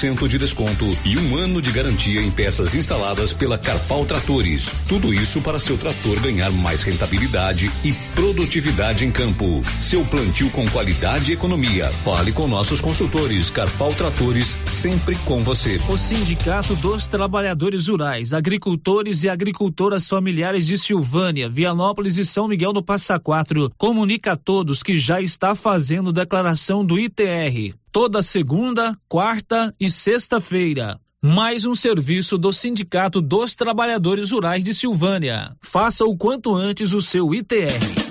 de desconto e um ano de garantia em peças instaladas pela Carpal Tratores. Tudo isso para seu trator ganhar mais rentabilidade e produtividade em campo. Seu plantio com qualidade e economia. Fale com nossos consultores. Carpal Tratores, sempre com você. O Sindicato dos Trabalhadores Rurais, Agricultores e Agricultoras Familiares de Silvânia, Vianópolis e São Miguel do Passa Quatro comunica a todos que já está fazendo declaração do ITR toda segunda, quarta e sexta-feira. Mais um serviço do Sindicato dos Trabalhadores Rurais de Silvânia. Faça o quanto antes o seu ITR.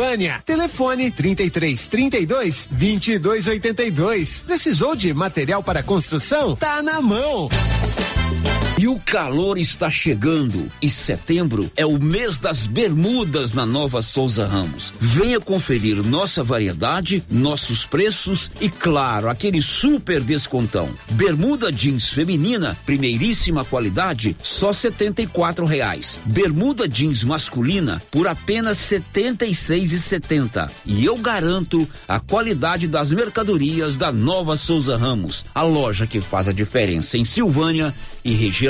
Silvânia. Telefone 33 32 22 82. Precisou de material para construção? Tá na mão. E o calor está chegando e setembro é o mês das bermudas na Nova Souza Ramos. Venha conferir nossa variedade, nossos preços e claro, aquele super descontão. Bermuda jeans feminina, primeiríssima qualidade, só setenta e quatro reais. Bermuda jeans masculina por apenas setenta e seis e setenta. E eu garanto a qualidade das mercadorias da Nova Souza Ramos, a loja que faz a diferença em Silvânia e região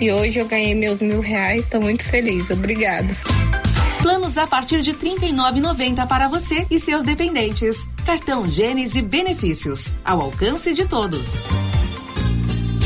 e hoje eu ganhei meus mil reais, estou muito feliz. Obrigada. Planos a partir de R$ 39,90 para você e seus dependentes. Cartão Gênesis Benefícios, ao alcance de todos.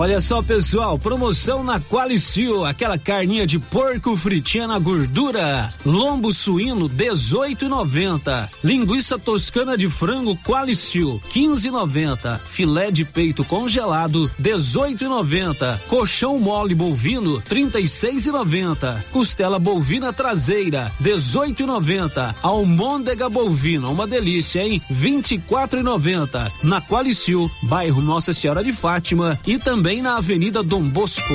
Olha só, pessoal, promoção na Qualicil, aquela carninha de porco fritinha na gordura, lombo suíno 18,90, linguiça toscana de frango Qualicil 15,90, filé de peito congelado 18,90, colchão mole bovino 36,90, costela bovina traseira 18,90, almôndega bovina, uma delícia, hein? 24,90 na Qualicil, bairro Nossa Senhora de Fátima e também também na Avenida Dom Bosco.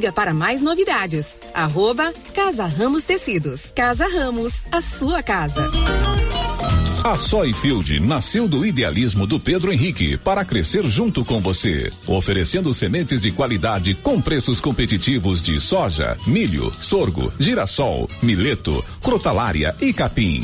para mais novidades. Arroba Casa Ramos Tecidos. Casa Ramos, a sua casa. A Soyfield nasceu do idealismo do Pedro Henrique para crescer junto com você, oferecendo sementes de qualidade com preços competitivos de soja, milho, sorgo, girassol, mileto, crotalária e capim.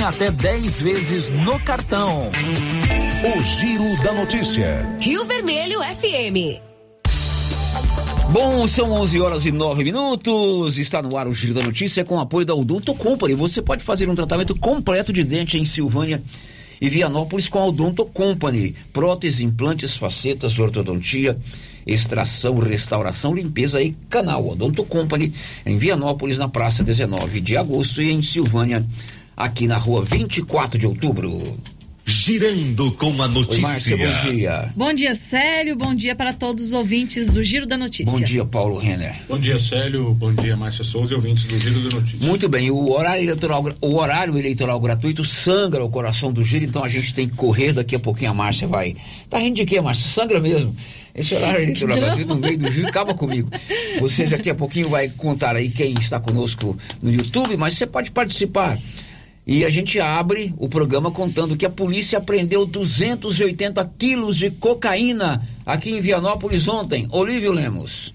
até 10 vezes no cartão. O Giro da Notícia. Rio Vermelho FM. Bom, são 11 horas e 9 minutos. Está no ar o Giro da Notícia com apoio da Odonto Company. Você pode fazer um tratamento completo de dente em Silvânia e Vianópolis com a Odonto Company. Prótese, implantes, facetas, ortodontia, extração, restauração, limpeza e canal. Odonto Company em Vianópolis, na praça 19 de agosto e em Silvânia, aqui na rua 24 de outubro. Girando com a notícia. Oi, Márcia, bom dia. Bom dia, Célio. Bom dia para todos os ouvintes do Giro da Notícia. Bom dia, Paulo Renner. Bom dia, Célio. Bom dia, Márcia Souza e ouvintes do Giro da Notícia. Muito bem, o horário eleitoral, o horário eleitoral gratuito sangra o coração do Giro, então a gente tem que correr. Daqui a pouquinho a Márcia vai. Tá rindo de quê, Márcia? Sangra mesmo. Esse horário eleitoral gratuito no meio do Giro, acaba comigo. Você daqui a pouquinho vai contar aí quem está conosco no YouTube, mas você pode participar. E a gente abre o programa contando que a polícia apreendeu 280 quilos de cocaína aqui em Vianópolis ontem. Olívio Lemos.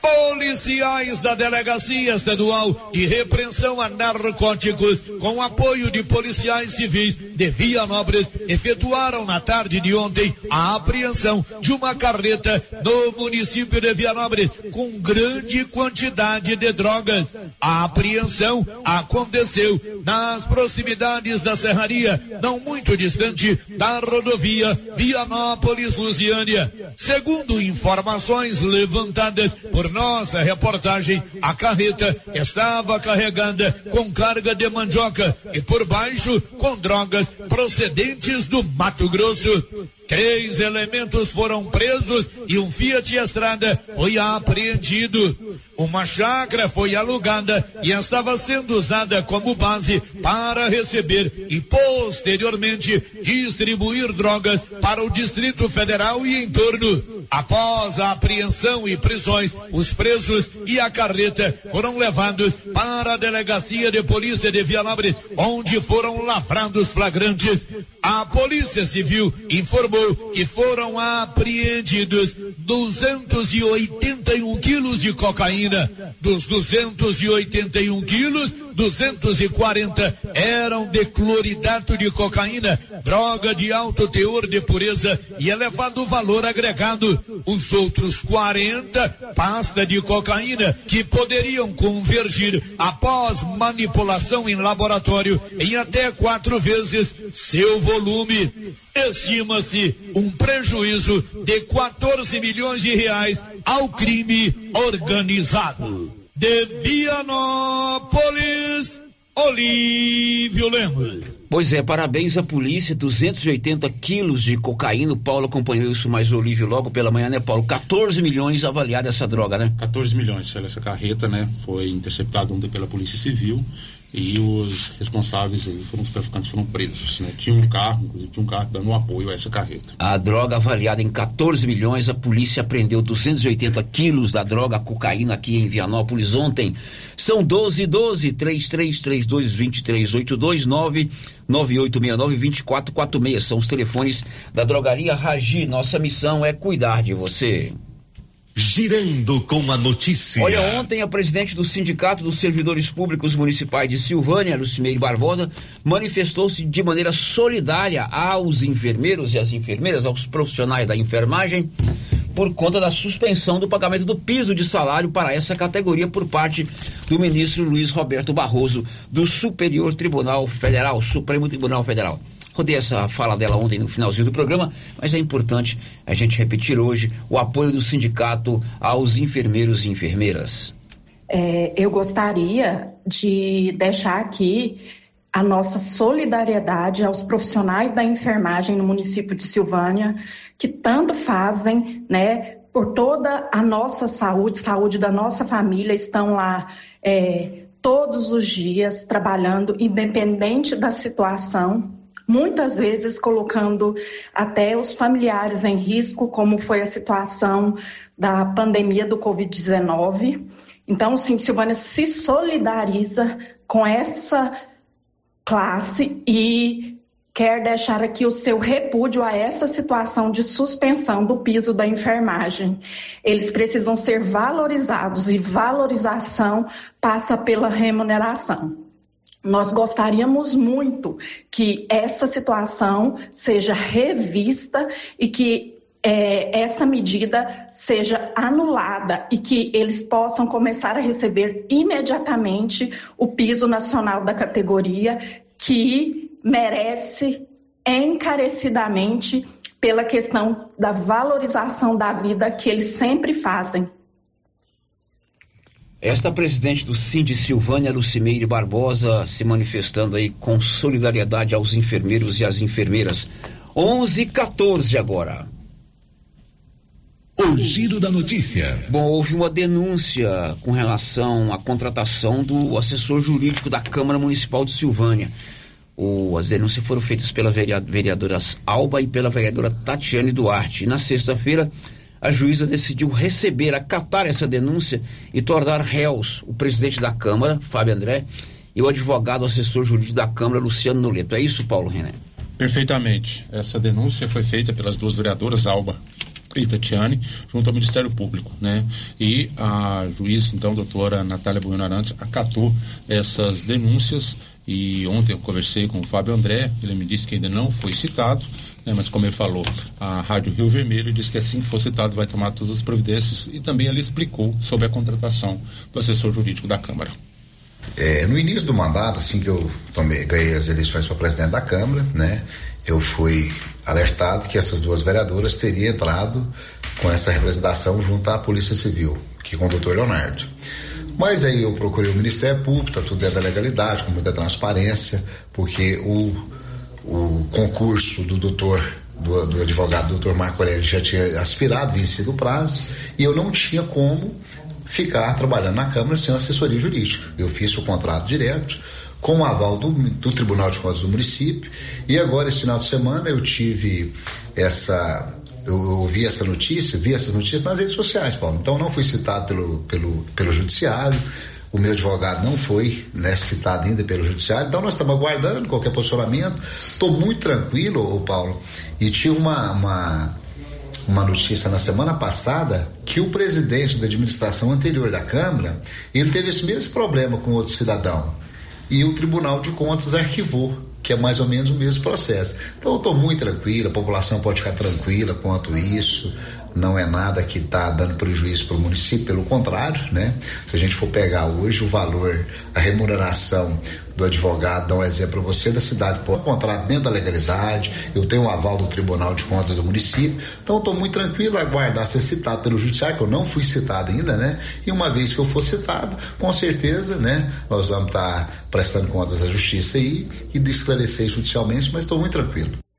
Policiais da Delegacia Estadual de Repreensão a Narcóticos, com apoio de policiais civis de Vianópolis, efetuaram na tarde de ontem a apreensão de uma carreta no município de Vianópolis com grande quantidade de drogas. A apreensão aconteceu nas proximidades da serraria, não muito distante da rodovia Vianópolis-Lusiânia. Segundo informações levantadas por nossa reportagem, a carreta estava carregada com carga de mandioca e por baixo com drogas procedentes do Mato Grosso. Três elementos foram presos e um Fiat Estrada foi apreendido. Uma chácara foi alugada e estava sendo usada como base para receber e posteriormente distribuir drogas para o Distrito Federal e em torno. Após a apreensão e prisões, os presos e a carreta foram levados para a delegacia de polícia de Vianópolis, onde foram lavrados flagrantes. A Polícia Civil informou que foram apreendidos 281 quilos de cocaína. Dos 281 quilos, 240 eram de cloridato de cocaína, droga de alto teor de pureza e elevado valor agregado. Os outros 40, pasta de cocaína, que poderiam convergir após manipulação em laboratório em até quatro vezes seu volume. Estima-se um prejuízo de 14 milhões de reais ao crime organizado. De Vianópolis, Olívio Lemos. Pois é, parabéns à polícia, 280 quilos de cocaína. O Paulo acompanhou isso mais o Olívio logo pela manhã, né, Paulo? 14 milhões avaliada essa droga, né? 14 milhões, essa carreta, né? Foi interceptada ontem pela Polícia Civil e os responsáveis foram os traficantes foram presos, né? Tinha um carro, inclusive tinha um carro dando um apoio a essa carreta. A droga avaliada em 14 milhões, a polícia apreendeu 280 quilos da droga cocaína aqui em Vianópolis ontem. São 12 12 3332 2382 99869 2446 são os telefones da drogaria Ragi. Nossa missão é cuidar de você. Girando com a notícia. Olha, ontem a presidente do Sindicato dos Servidores Públicos Municipais de Silvânia, Lucimeire Barbosa, manifestou-se de maneira solidária aos enfermeiros e às enfermeiras, aos profissionais da enfermagem, por conta da suspensão do pagamento do piso de salário para essa categoria por parte do ministro Luiz Roberto Barroso, do Superior Tribunal Federal, Supremo Tribunal Federal. Rodei essa fala dela ontem no finalzinho do programa, mas é importante a gente repetir hoje o apoio do sindicato aos enfermeiros e enfermeiras. É, eu gostaria de deixar aqui a nossa solidariedade aos profissionais da enfermagem no município de Silvânia, que tanto fazem, né, por toda a nossa saúde, saúde da nossa família, estão lá é, todos os dias trabalhando, independente da situação muitas vezes colocando até os familiares em risco, como foi a situação da pandemia do Covid-19. Então, sim, Silvânia se solidariza com essa classe e quer deixar aqui o seu repúdio a essa situação de suspensão do piso da enfermagem. Eles precisam ser valorizados e valorização passa pela remuneração. Nós gostaríamos muito que essa situação seja revista e que é, essa medida seja anulada e que eles possam começar a receber imediatamente o piso nacional da categoria que merece encarecidamente pela questão da valorização da vida que eles sempre fazem. Esta presidente do Cindy Silvânia Lucimeire Barbosa se manifestando aí com solidariedade aos enfermeiros e às enfermeiras. 11 14 agora. O giro da notícia. Bom, houve uma denúncia com relação à contratação do assessor jurídico da Câmara Municipal de Silvânia. O, as denúncias foram feitas pela vereadora Alba e pela vereadora Tatiane Duarte. E na sexta-feira, a juíza decidiu receber, acatar essa denúncia e tornar réus o presidente da Câmara, Fábio André, e o advogado assessor jurídico da Câmara, Luciano Noleto. É isso, Paulo René? Perfeitamente. Essa denúncia foi feita pelas duas vereadoras, Alba e Tatiane, junto ao Ministério Público, né? E a juíza, então, doutora Natália Bueno Arantes, acatou essas denúncias e ontem eu conversei com o Fábio André, ele me disse que ainda não foi citado, né, mas como ele falou, a Rádio Rio Vermelho disse que assim que for citado vai tomar todas as providências e também ele explicou sobre a contratação do assessor jurídico da Câmara. É, no início do mandato, assim que eu tomei, ganhei as eleições para presidente da Câmara, né, eu fui alertado que essas duas vereadoras teriam entrado com essa representação junto à Polícia Civil, que com o doutor Leonardo. Mas aí eu procurei o Ministério Público, tá tudo dentro da legalidade, com muita transparência, porque o, o concurso do doutor, do, do advogado doutor Marco Aurélio já tinha aspirado, vencido o prazo, e eu não tinha como ficar trabalhando na Câmara sem assessoria jurídica. Eu fiz o contrato direto, com o aval do, do, Tribunal de Contas do município. E agora, esse final de semana, eu tive essa eu ouvi essa notícia, vi essas notícias nas redes sociais, Paulo. Então não fui citado pelo, pelo, pelo judiciário, o meu advogado não foi né, citado ainda pelo judiciário, então nós estamos aguardando qualquer posicionamento. Estou muito tranquilo, Paulo, e tive uma, uma, uma notícia na semana passada que o presidente da administração anterior da Câmara, ele teve esse mesmo problema com outro cidadão. E o Tribunal de Contas arquivou que é mais ou menos o mesmo processo. Então eu estou muito tranquilo, a população pode ficar tranquila quanto isso não é nada que está dando prejuízo para o município, pelo contrário, né? Se a gente for pegar hoje o valor, a remuneração do advogado, dá um exemplo para você, da cidade pode contrato dentro da legalidade, eu tenho um aval do Tribunal de Contas do município, então estou muito tranquilo a aguardar ser citado pelo judiciário, que eu não fui citado ainda, né? E uma vez que eu for citado, com certeza, né? Nós vamos estar tá prestando contas à justiça aí e esclarecer judicialmente, mas estou muito tranquilo.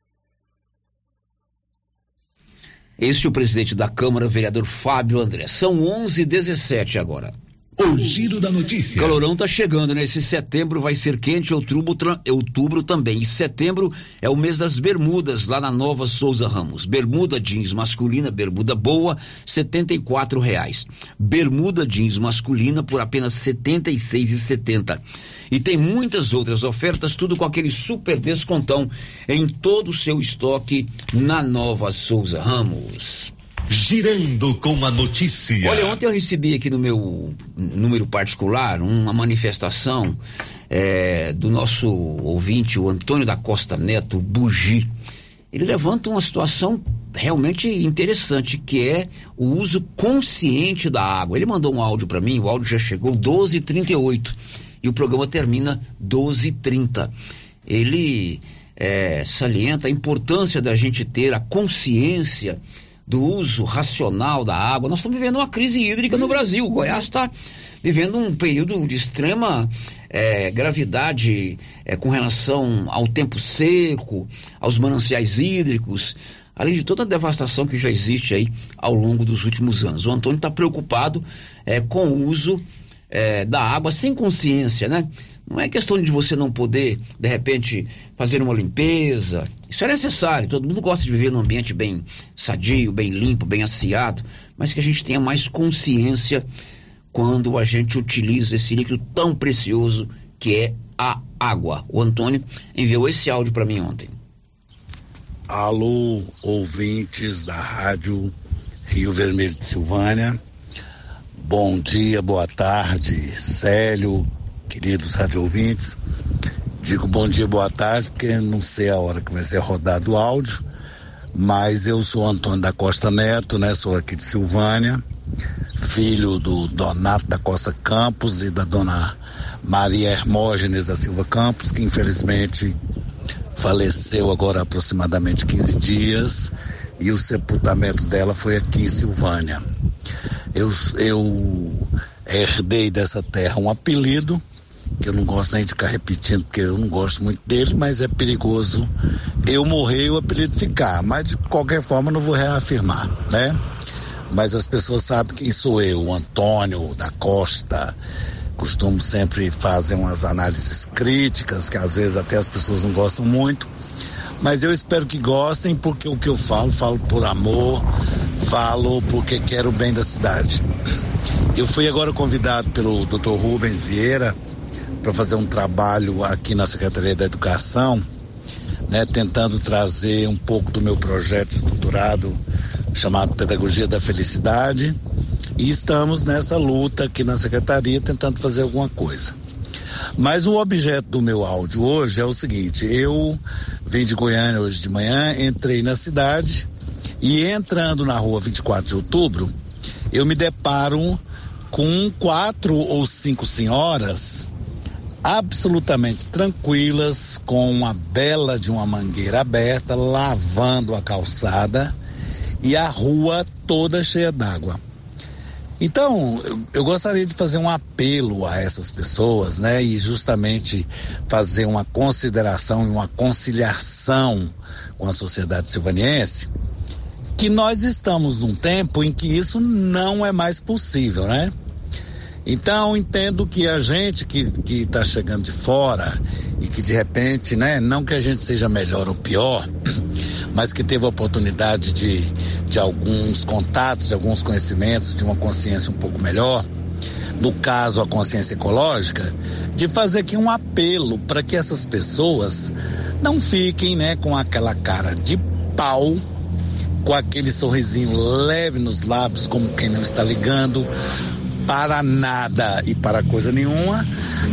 Este é o presidente da Câmara, vereador Fábio André. São 11 h 17 agora. O giro da notícia. Calorão tá chegando, né? Esse setembro vai ser quente, outubro, outubro também. E setembro é o mês das bermudas, lá na Nova Souza Ramos. Bermuda jeans masculina, bermuda boa, setenta e reais. Bermuda jeans masculina por apenas setenta e seis E tem muitas outras ofertas, tudo com aquele super descontão em todo o seu estoque na Nova Souza Ramos. Girando com a notícia. Olha, ontem eu recebi aqui no meu número particular uma manifestação é, do nosso ouvinte, o Antônio da Costa Neto, Bugi. Ele levanta uma situação realmente interessante, que é o uso consciente da água. Ele mandou um áudio para mim, o áudio já chegou 12h38 e o programa termina 12h30. Ele é, salienta a importância da gente ter a consciência do uso racional da água. Nós estamos vivendo uma crise hídrica no Brasil. O Goiás está vivendo um período de extrema é, gravidade é, com relação ao tempo seco, aos mananciais hídricos, além de toda a devastação que já existe aí ao longo dos últimos anos. O Antônio está preocupado é, com o uso é, da água sem consciência, né? Não é questão de você não poder, de repente, fazer uma limpeza. Isso é necessário. Todo mundo gosta de viver num ambiente bem sadio, bem limpo, bem asseado, mas que a gente tenha mais consciência quando a gente utiliza esse líquido tão precioso que é a água. O Antônio enviou esse áudio para mim ontem. Alô, ouvintes da Rádio Rio Vermelho de Silvânia. Bom dia, boa tarde, Célio, queridos rádio ouvintes. Digo bom dia, boa tarde, porque não sei a hora que vai ser rodado o áudio, mas eu sou Antônio da Costa Neto, né? Sou aqui de Silvânia, filho do Donato da Costa Campos e da dona Maria Hermógenes da Silva Campos, que infelizmente faleceu agora há aproximadamente 15 dias e o sepultamento dela foi aqui em Silvânia. Eu, eu herdei dessa terra um apelido, que eu não gosto nem de ficar repetindo, porque eu não gosto muito dele, mas é perigoso eu morrer e o apelido ficar. Mas de qualquer forma não vou reafirmar, né? Mas as pessoas sabem quem sou eu, o Antônio da Costa. Costumo sempre fazer umas análises críticas, que às vezes até as pessoas não gostam muito. Mas eu espero que gostem, porque o que eu falo, falo por amor, falo porque quero o bem da cidade. Eu fui agora convidado pelo Dr. Rubens Vieira para fazer um trabalho aqui na Secretaria da Educação, né, tentando trazer um pouco do meu projeto de doutorado chamado Pedagogia da Felicidade. E estamos nessa luta aqui na Secretaria tentando fazer alguma coisa. Mas o objeto do meu áudio hoje é o seguinte: eu vim de Goiânia hoje de manhã, entrei na cidade e entrando na rua 24 de outubro, eu me deparo com quatro ou cinco senhoras absolutamente tranquilas, com uma bela de uma mangueira aberta, lavando a calçada e a rua toda cheia d'água. Então, eu, gostaria de fazer um apelo a essas pessoas, né? E justamente fazer uma consideração e uma conciliação com a sociedade silvaniense, que nós estamos num tempo em que isso não é mais possível, né? Então, entendo que a gente que está chegando de fora e que de repente, né, não que a gente seja melhor ou pior, mas que teve a oportunidade de, de alguns contatos, de alguns conhecimentos, de uma consciência um pouco melhor, no caso a consciência ecológica, de fazer aqui um apelo para que essas pessoas não fiquem, né, com aquela cara de pau, com aquele sorrisinho leve nos lábios, como quem não está ligando, para nada e para coisa nenhuma,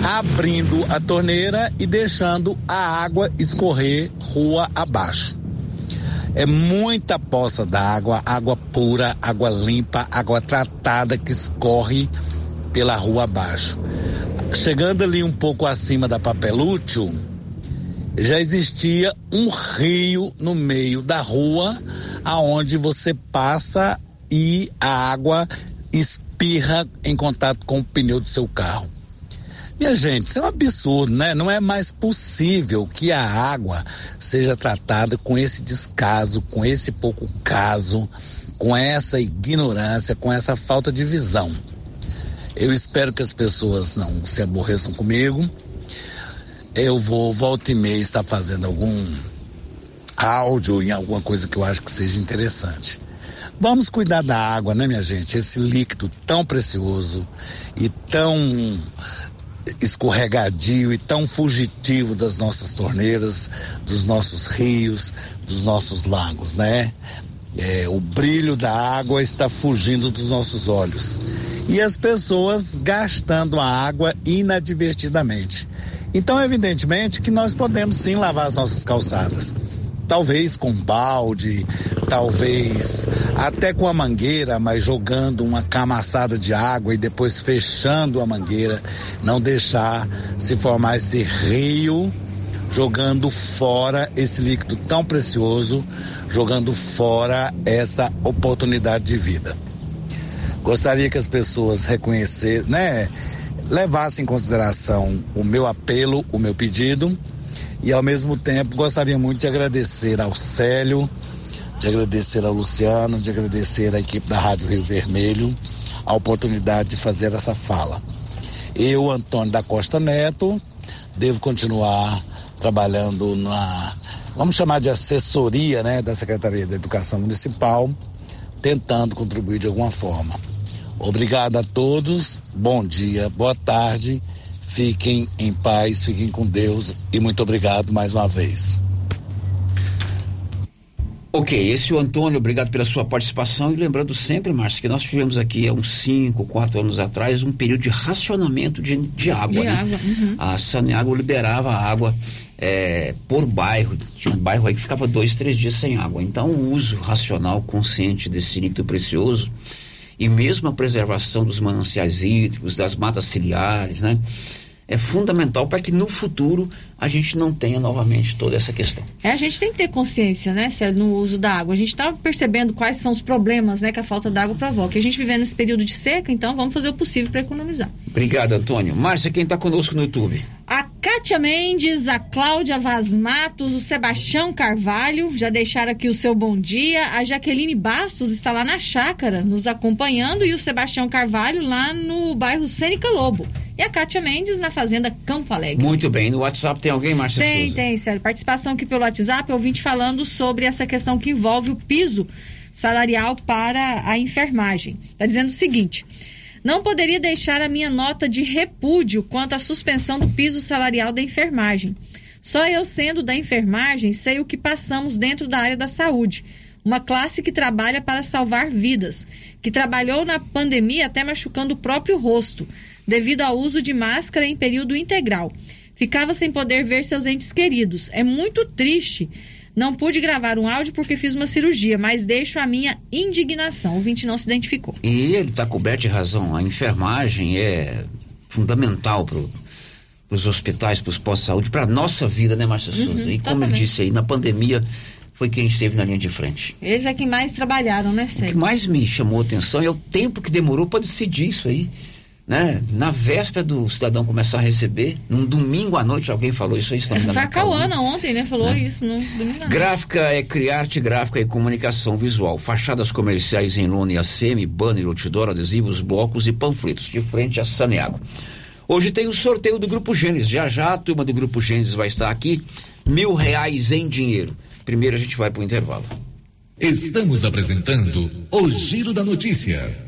abrindo a torneira e deixando a água escorrer rua abaixo. É muita poça d'água, água pura, água limpa, água tratada que escorre pela rua abaixo. Chegando ali um pouco acima da Papelúcio, já existia um rio no meio da rua aonde você passa e a água espirra em contato com o pneu do seu carro. Minha gente, isso é um absurdo, né? Não é mais possível que a água seja tratada com esse descaso, com esse pouco caso, com essa ignorância, com essa falta de visão. Eu espero que as pessoas não se aborreçam comigo. Eu vou, volta e meia, estar fazendo algum áudio em alguma coisa que eu acho que seja interessante. Vamos cuidar da água, né, minha gente? Esse líquido tão precioso e tão escorregadio e tão fugitivo das nossas torneiras, dos nossos rios, dos nossos lagos, né? É, o brilho da água está fugindo dos nossos olhos. E as pessoas gastando a água inadvertidamente. Então, evidentemente, que nós podemos sim lavar as nossas calçadas talvez com balde, talvez até com a mangueira, mas jogando uma camaçada de água e depois fechando a mangueira, não deixar se formar esse rio jogando fora esse líquido tão precioso, jogando fora essa oportunidade de vida. Gostaria que as pessoas reconhecessem, né, levassem em consideração o meu apelo, o meu pedido e ao mesmo tempo gostaria muito de agradecer ao Célio, de agradecer ao Luciano, de agradecer à equipe da Rádio Rio Vermelho a oportunidade de fazer essa fala. Eu, Antônio da Costa Neto, devo continuar trabalhando na, vamos chamar de assessoria, né, da Secretaria da Educação Municipal, tentando contribuir de alguma forma. Obrigado a todos, bom dia, boa tarde Fiquem em paz, fiquem com Deus e muito obrigado mais uma vez. Ok, esse é o Antônio, obrigado pela sua participação e lembrando sempre, Márcio, que nós tivemos aqui há uns 5, 4 anos atrás um período de racionamento de, de água, de né? Água, uhum. A Saneágua liberava a água é, por bairro, tinha um bairro aí que ficava dois, três dias sem água. Então o uso racional, consciente desse líquido precioso e mesmo a preservação dos mananciais hídricos, das matas ciliares, né? É fundamental para que no futuro a gente não tenha novamente toda essa questão. É, a gente tem que ter consciência, né, no uso da água. A gente está percebendo quais são os problemas né, que a falta d'água provoca. A gente vivendo nesse período de seca, então vamos fazer o possível para economizar. Obrigado, Antônio. Márcia, quem está conosco no YouTube? A Kátia Mendes, a Cláudia Vaz Matos, o Sebastião Carvalho, já deixaram aqui o seu bom dia. A Jaqueline Bastos está lá na chácara, nos acompanhando, e o Sebastião Carvalho lá no bairro Sênica Lobo. E a Kátia Mendes na Fazenda Campo Alegre. Muito bem. No WhatsApp tem alguém, Márcia Tem, Souza? tem, Sérgio. Participação aqui pelo WhatsApp, ouvinte falando sobre essa questão que envolve o piso salarial para a enfermagem. Está dizendo o seguinte. Não poderia deixar a minha nota de repúdio quanto à suspensão do piso salarial da enfermagem. Só eu sendo da enfermagem sei o que passamos dentro da área da saúde. Uma classe que trabalha para salvar vidas, que trabalhou na pandemia até machucando o próprio rosto, devido ao uso de máscara em período integral. Ficava sem poder ver seus entes queridos. É muito triste. Não pude gravar um áudio porque fiz uma cirurgia, mas deixo a minha indignação. O ouvinte não se identificou. E ele está coberto de razão. A enfermagem é fundamental para os hospitais, para os postos de saúde, para a nossa vida, né, Márcia Uhum, Souza? E como ele totalmente. disse aí, na pandemia foi quem esteve na linha de frente. Eles é que mais trabalharam, né, O que Sérgio? mais me chamou a atenção é o tempo que demorou para decidir isso aí. Né? Na véspera do cidadão começar a receber, num domingo à noite, alguém falou isso aí, estamos Foi a Cauana ontem, né? Falou isso no domingo. à noite. Gráfica é criar arte gráfica e comunicação visual. Fachadas comerciais em lona e ACM, banner, outdoor, adesivos, blocos e panfletos, de frente a Saneago. Hoje tem o sorteio do Grupo Gênesis. Já já a turma do Grupo Gênesis vai estar aqui. Mil reais em dinheiro. Primeiro a gente vai para o intervalo. Estamos apresentando o Giro da Notícia.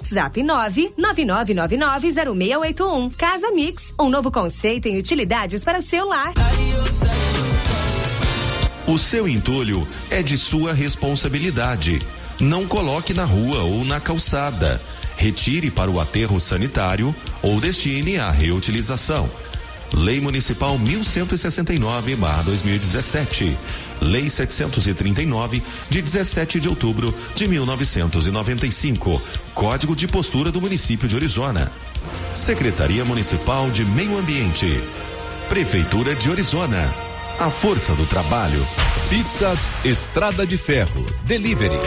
WhatsApp 999990681. Casa Mix, um novo conceito em utilidades para o seu lar. O seu entulho é de sua responsabilidade. Não coloque na rua ou na calçada. Retire para o aterro sanitário ou destine à reutilização. Lei Municipal 1169/2017. Lei 739 de 17 de outubro de 1995. Código de postura do município de Orizona. Secretaria Municipal de Meio Ambiente. Prefeitura de Orizona. A força do trabalho. Pizzas Estrada de Ferro. Delivery.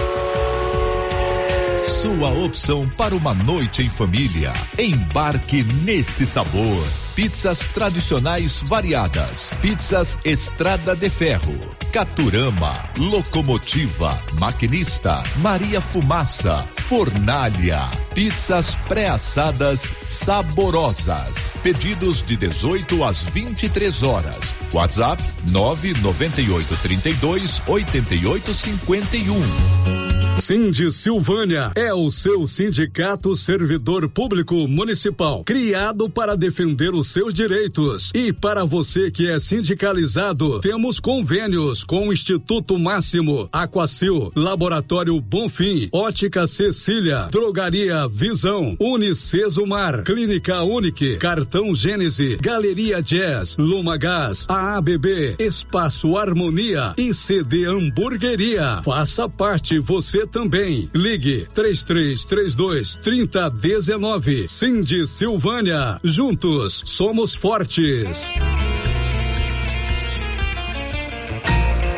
Sua opção para uma noite em família. Embarque nesse sabor. Pizzas tradicionais variadas. Pizzas Estrada de Ferro. Caturama. Locomotiva. Maquinista. Maria Fumaça. Fornalha. Pizzas pré-assadas saborosas. Pedidos de 18 às 23 horas. WhatsApp 998 32 88 51. Cindy Silvânia é o seu sindicato servidor público municipal, criado para defender os seus direitos. E para você que é sindicalizado, temos convênios com o Instituto Máximo, Aquacil, Laboratório Bonfim, Ótica Cecília, Drogaria Visão, Unicesumar, Clínica Unique, Cartão Gênese, Galeria Jazz, Luma Gás, AABB, Espaço Harmonia e CD Hamburgueria. Faça parte você também. Ligue 3332 3019. Cindy Silvânia. Juntos somos fortes.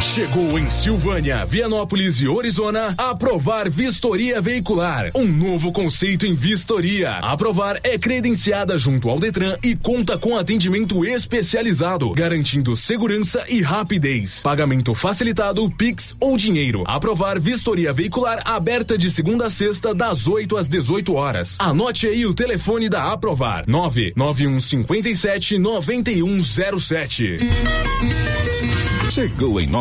Chegou em Silvânia, Vianópolis e Orizona a Aprovar Vistoria Veicular, um novo conceito em vistoria. A Aprovar é credenciada junto ao Detran e conta com atendimento especializado, garantindo segurança e rapidez. Pagamento facilitado, Pix ou dinheiro. Aprovar Vistoria Veicular aberta de segunda a sexta das 8 às 18 horas. Anote aí o telefone da Aprovar: 99157 9107. Chegou em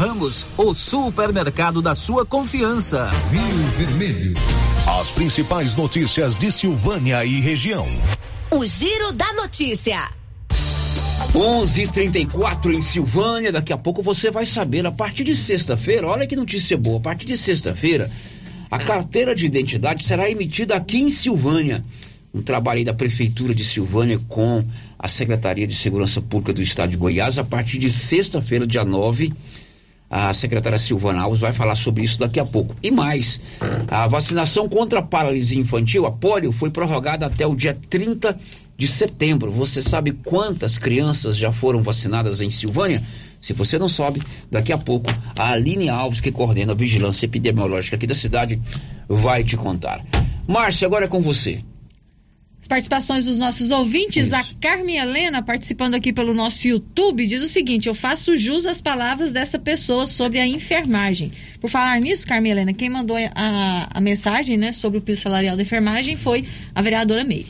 Ramos, o supermercado da sua confiança. Rio Vermelho. As principais notícias de Silvânia e região. O Giro da Notícia. 11:34 em Silvânia. Daqui a pouco você vai saber. A partir de sexta-feira, olha que notícia boa. A partir de sexta-feira, a carteira de identidade será emitida aqui em Silvânia. Um trabalho aí da Prefeitura de Silvânia com a Secretaria de Segurança Pública do Estado de Goiás. A partir de sexta-feira, dia 9, a secretária Silvana Alves vai falar sobre isso daqui a pouco. E mais, a vacinação contra a paralisia infantil, a polio, foi prorrogada até o dia 30 de setembro. Você sabe quantas crianças já foram vacinadas em Silvânia? Se você não sabe, daqui a pouco a Aline Alves, que coordena a vigilância epidemiológica aqui da cidade, vai te contar. Márcia, agora é com você. As participações dos nossos ouvintes, a Carmen Helena, participando aqui pelo nosso YouTube, diz o seguinte: eu faço jus às palavras dessa pessoa sobre a enfermagem. Por falar nisso, Carmen Helena, quem mandou a, a mensagem né, sobre o piso salarial da enfermagem foi a vereadora Meire.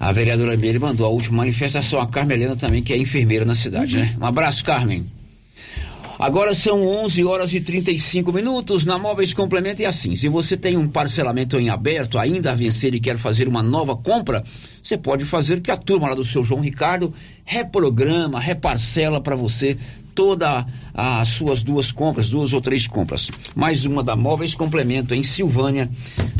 A vereadora Meire mandou a última manifestação, a Carmen Helena também, que é enfermeira na cidade, né? Um abraço, Carmen. Agora são 11 horas e 35 minutos. Na Móveis Complemento é assim: se você tem um parcelamento em aberto ainda a vencer e quer fazer uma nova compra, você pode fazer que a turma lá do seu João Ricardo reprograma, reparcela para você todas as suas duas compras, duas ou três compras. Mais uma da Móveis Complemento em Silvânia,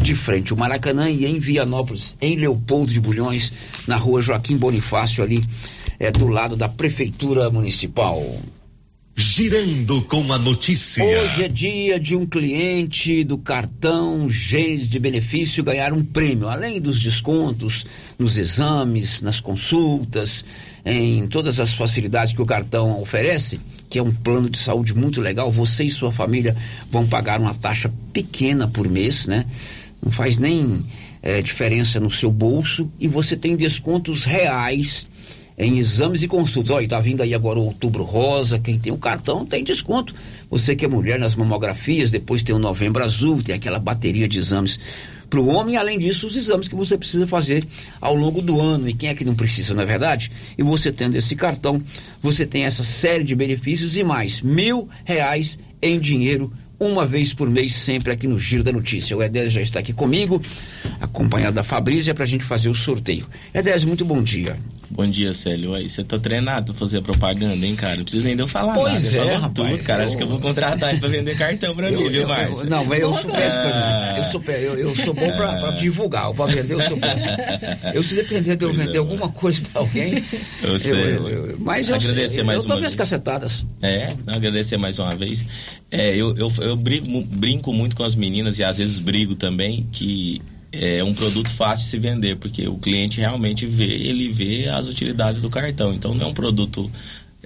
de frente ao Maracanã e em Vianópolis, em Leopoldo de Bulhões, na rua Joaquim Bonifácio, ali é, do lado da Prefeitura Municipal. Girando com a notícia. Hoje é dia de um cliente do cartão Gênesis de benefício ganhar um prêmio, além dos descontos nos exames, nas consultas, em todas as facilidades que o cartão oferece, que é um plano de saúde muito legal. Você e sua família vão pagar uma taxa pequena por mês, né? Não faz nem eh, diferença no seu bolso e você tem descontos reais em exames e consultas. Olha, tá vindo aí agora o outubro rosa, quem tem o cartão tem desconto. Você que é mulher nas mamografias, depois tem o novembro azul, tem aquela bateria de exames para o homem, além disso, os exames que você precisa fazer ao longo do ano. E quem é que não precisa, não é verdade? E você tendo esse cartão, você tem essa série de benefícios e mais mil reais em dinheiro uma vez por mês, sempre aqui no Giro da Notícia. O Edésio já está aqui comigo, acompanhado da Fabrícia, para a gente fazer o sorteio. Edésio, muito bom dia. Bom dia, Célio. Aí, você tá treinado pra fazer a propaganda, hein, cara? Não precisa nem de eu falar Pois nada. é, eu falo rapaz, tudo, cara. eu- Acho que eu vou contratar ele pra vender cartão pra mim, Eu- viu, eu- Márcio? eu- não, mas eu sou péssimo. Ah. Eu sou, eu, eu sou bom pra, pra divulgar, pra vender eu sou péssimo. Eu se depender de eu vender alguma coisa pra alguém. Eu sei. eu- eu- mas eu, Agradecer eu, mais eu uma minhas vez. cacetadas. É, não, agradecer mais uma vez. É, eu, eu, eu brinco, mu- brinco muito com as meninas e às vezes brigo também que é um produto fácil de se vender, porque o cliente realmente vê, ele vê as utilidades do cartão. Então não é um produto.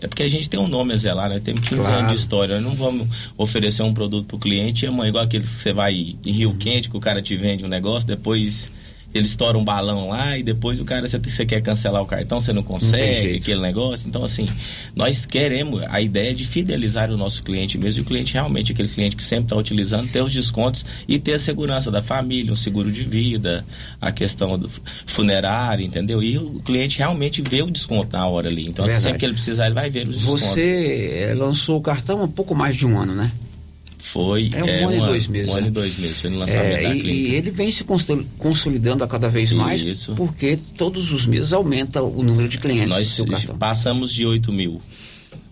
É porque a gente tem um nome a zelar, né? Temos 15 Claro. anos de história. Nós não vamos oferecer um produto pro cliente e amanhã, igual aqueles que você vai em Rio Quente, que o cara te vende um negócio, depois ele estoura um balão lá e depois o cara, você, você quer cancelar o cartão, você não consegue, jeito. aquele negócio. Então, assim, nós queremos, a ideia é de fidelizar o nosso cliente mesmo, e o cliente realmente, aquele cliente que sempre está utilizando, ter os descontos e ter a segurança da família, um seguro de vida, a questão do funerário, entendeu? E o cliente realmente vê o desconto na hora ali. Então, assim, Verdade. sempre que ele precisar, ele vai ver os descontos. Você eh, lançou o cartão há um pouco mais de um ano, né? Foi. É um ano e dois meses, Um ano né? e dois meses, foi no lançamento É, da e, clínica. e ele vem se consol- consolidando a cada vez mais, Isso. porque todos os meses aumenta o número de clientes Nós passamos de 8 mil.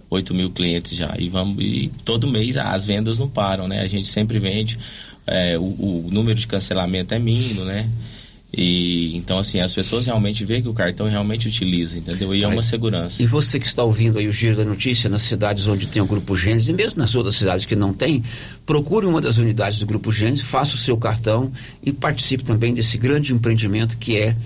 8 mil clientes já. E, vamos, e todo mês as vendas não param, né? A gente sempre vende. é, o, o número de cancelamento é mínimo, né? E então, assim, as pessoas realmente veem que o cartão realmente utiliza, entendeu? E é uma segurança. E você que está ouvindo aí o Giro da Notícia nas cidades onde tem o Grupo Gênesis e mesmo nas outras cidades que não tem, procure uma das unidades do Grupo Gênesis, faça o seu cartão e participe também desse grande empreendimento que é,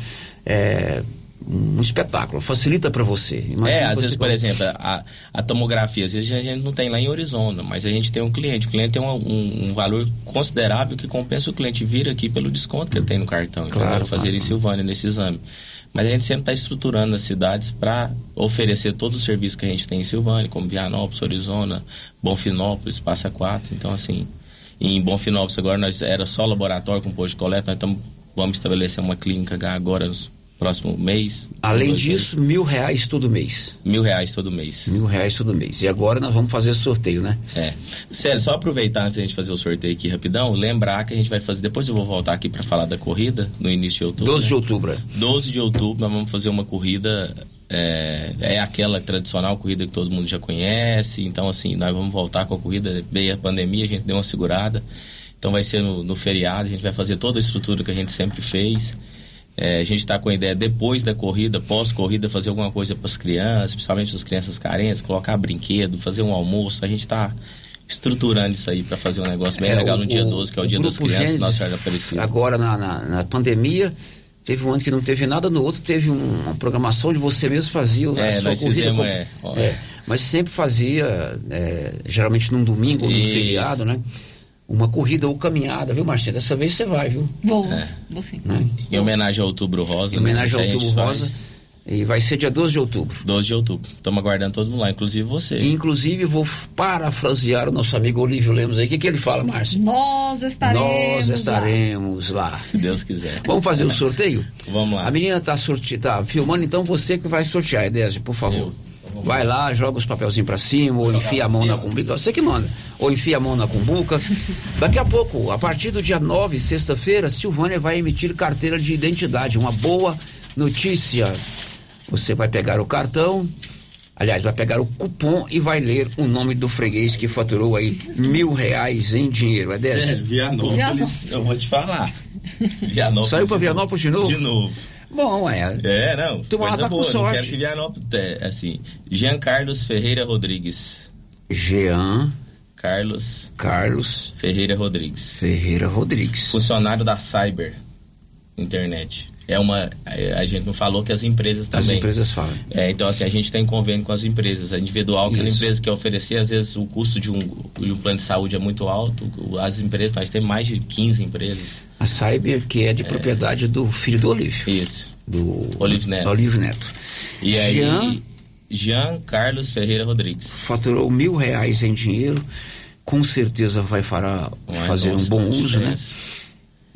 é, um espetáculo, facilita para você. Imagina é, às você vezes, por exemplo, a, a tomografia, às vezes a gente não tem lá em Arizona, mas a gente tem um cliente. O cliente tem um, um- um valor considerável que compensa o cliente vir aqui pelo desconto que ele tem no cartão. Então, Claro, claro, fazer claro. em Silvânia nesse exame. Mas a gente sempre está estruturando as cidades para oferecer todos os serviços que a gente tem em Silvânia, como Vianópolis, Arizona, Bonfinópolis, Passa Quatro. Então, assim, em Bonfinópolis agora nós era só laboratório com posto de coleta, nós tamo, vamos estabelecer uma clínica agora próximo mês. Além dois meses. disso, mil reais todo mês. Mil reais todo mês. Mil reais todo mês. E agora nós vamos fazer sorteio, né? É. Sério, só aproveitar antes da gente fazer o sorteio aqui rapidão, lembrar que a gente vai fazer, depois eu vou voltar aqui para falar da corrida no início de outubro. 12 de né? outubro. é. 12 de outubro nós vamos fazer uma corrida, é, é aquela tradicional corrida que todo mundo já conhece, então assim, nós vamos voltar com a corrida, veio a pandemia, a gente deu uma segurada, então vai ser no, no feriado, a gente vai fazer toda a estrutura que a gente sempre fez. É, a gente está com a ideia depois da corrida, pós-corrida, fazer alguma coisa para as crianças, principalmente as crianças carentes, colocar brinquedo, fazer um almoço. A gente está estruturando isso aí para fazer um negócio bem É, legal o- no dia o- 12, que é o, o dia das crianças, Gênesis, Nossa Senhora da Aparecida. Agora na, na, na pandemia, teve um ano que não teve nada, no outro teve um- uma programação onde você mesmo fazia a É, sua nós corrida. fizemos, com- é. É, mas sempre fazia, é, geralmente num domingo ou num feriado, né? Uma corrida ou caminhada, viu, Marcinha? Dessa vez você vai, viu? Vou, É. vou sim. Em homenagem ao Outubro Rosa. Em homenagem né? ao Outubro faz Rosa. E vai ser dia 12 de outubro. 12 de outubro. Estamos aguardando todo mundo lá, inclusive você. E, inclusive, vou parafrasear o nosso amigo Olívio Lemos aí. O que, que ele fala, Márcio? Nós estaremos. Nós lá. estaremos lá. Se Deus quiser. Vamos fazer o sorteio? Vamos lá. A menina tá, sorte... tá filmando, então você que vai sortear, Edésio, por favor. Vai lá, joga os papelzinhos pra cima, ou enfia a mão na cumbuca. Você que manda. Ou enfia a mão na cumbuca. Daqui a pouco, a partir do dia 9, sexta-feira, Silvânia vai emitir carteira de identidade. Uma boa notícia. Você vai pegar o cartão, aliás, vai pegar o cupom e vai ler o nome do freguês que faturou aí mil reais em dinheiro. Edésio? Sério, Vianópolis, eu vou te falar. Vianópolis. Saiu pra Vianópolis de novo? De novo. Bom, é. É, não. Lá coisa tá com boa. Não sorte. quero que Vianópolis. É, assim, Jean Carlos Ferreira Rodrigues. Jean Carlos Carlos Ferreira Rodrigues. Ferreira Rodrigues. Funcionário da Cyber Internet. É uma. é, A gente não falou que as empresas As também. empresas falam. É, então, assim, a gente tem convênio com as empresas. A individual, aquela Isso. empresa que quer oferecer, às vezes o custo de um, de um plano de saúde é muito alto. As empresas, nós temos mais de 15 empresas. A Cyber, que é de propriedade do filho do Olívio. Isso. Do Olive Neto. Olívio Neto. E aí, Jean Jean Carlos Ferreira Rodrigues. faturou mil reais em dinheiro. Com certeza vai fará, fazer um bom uso, né?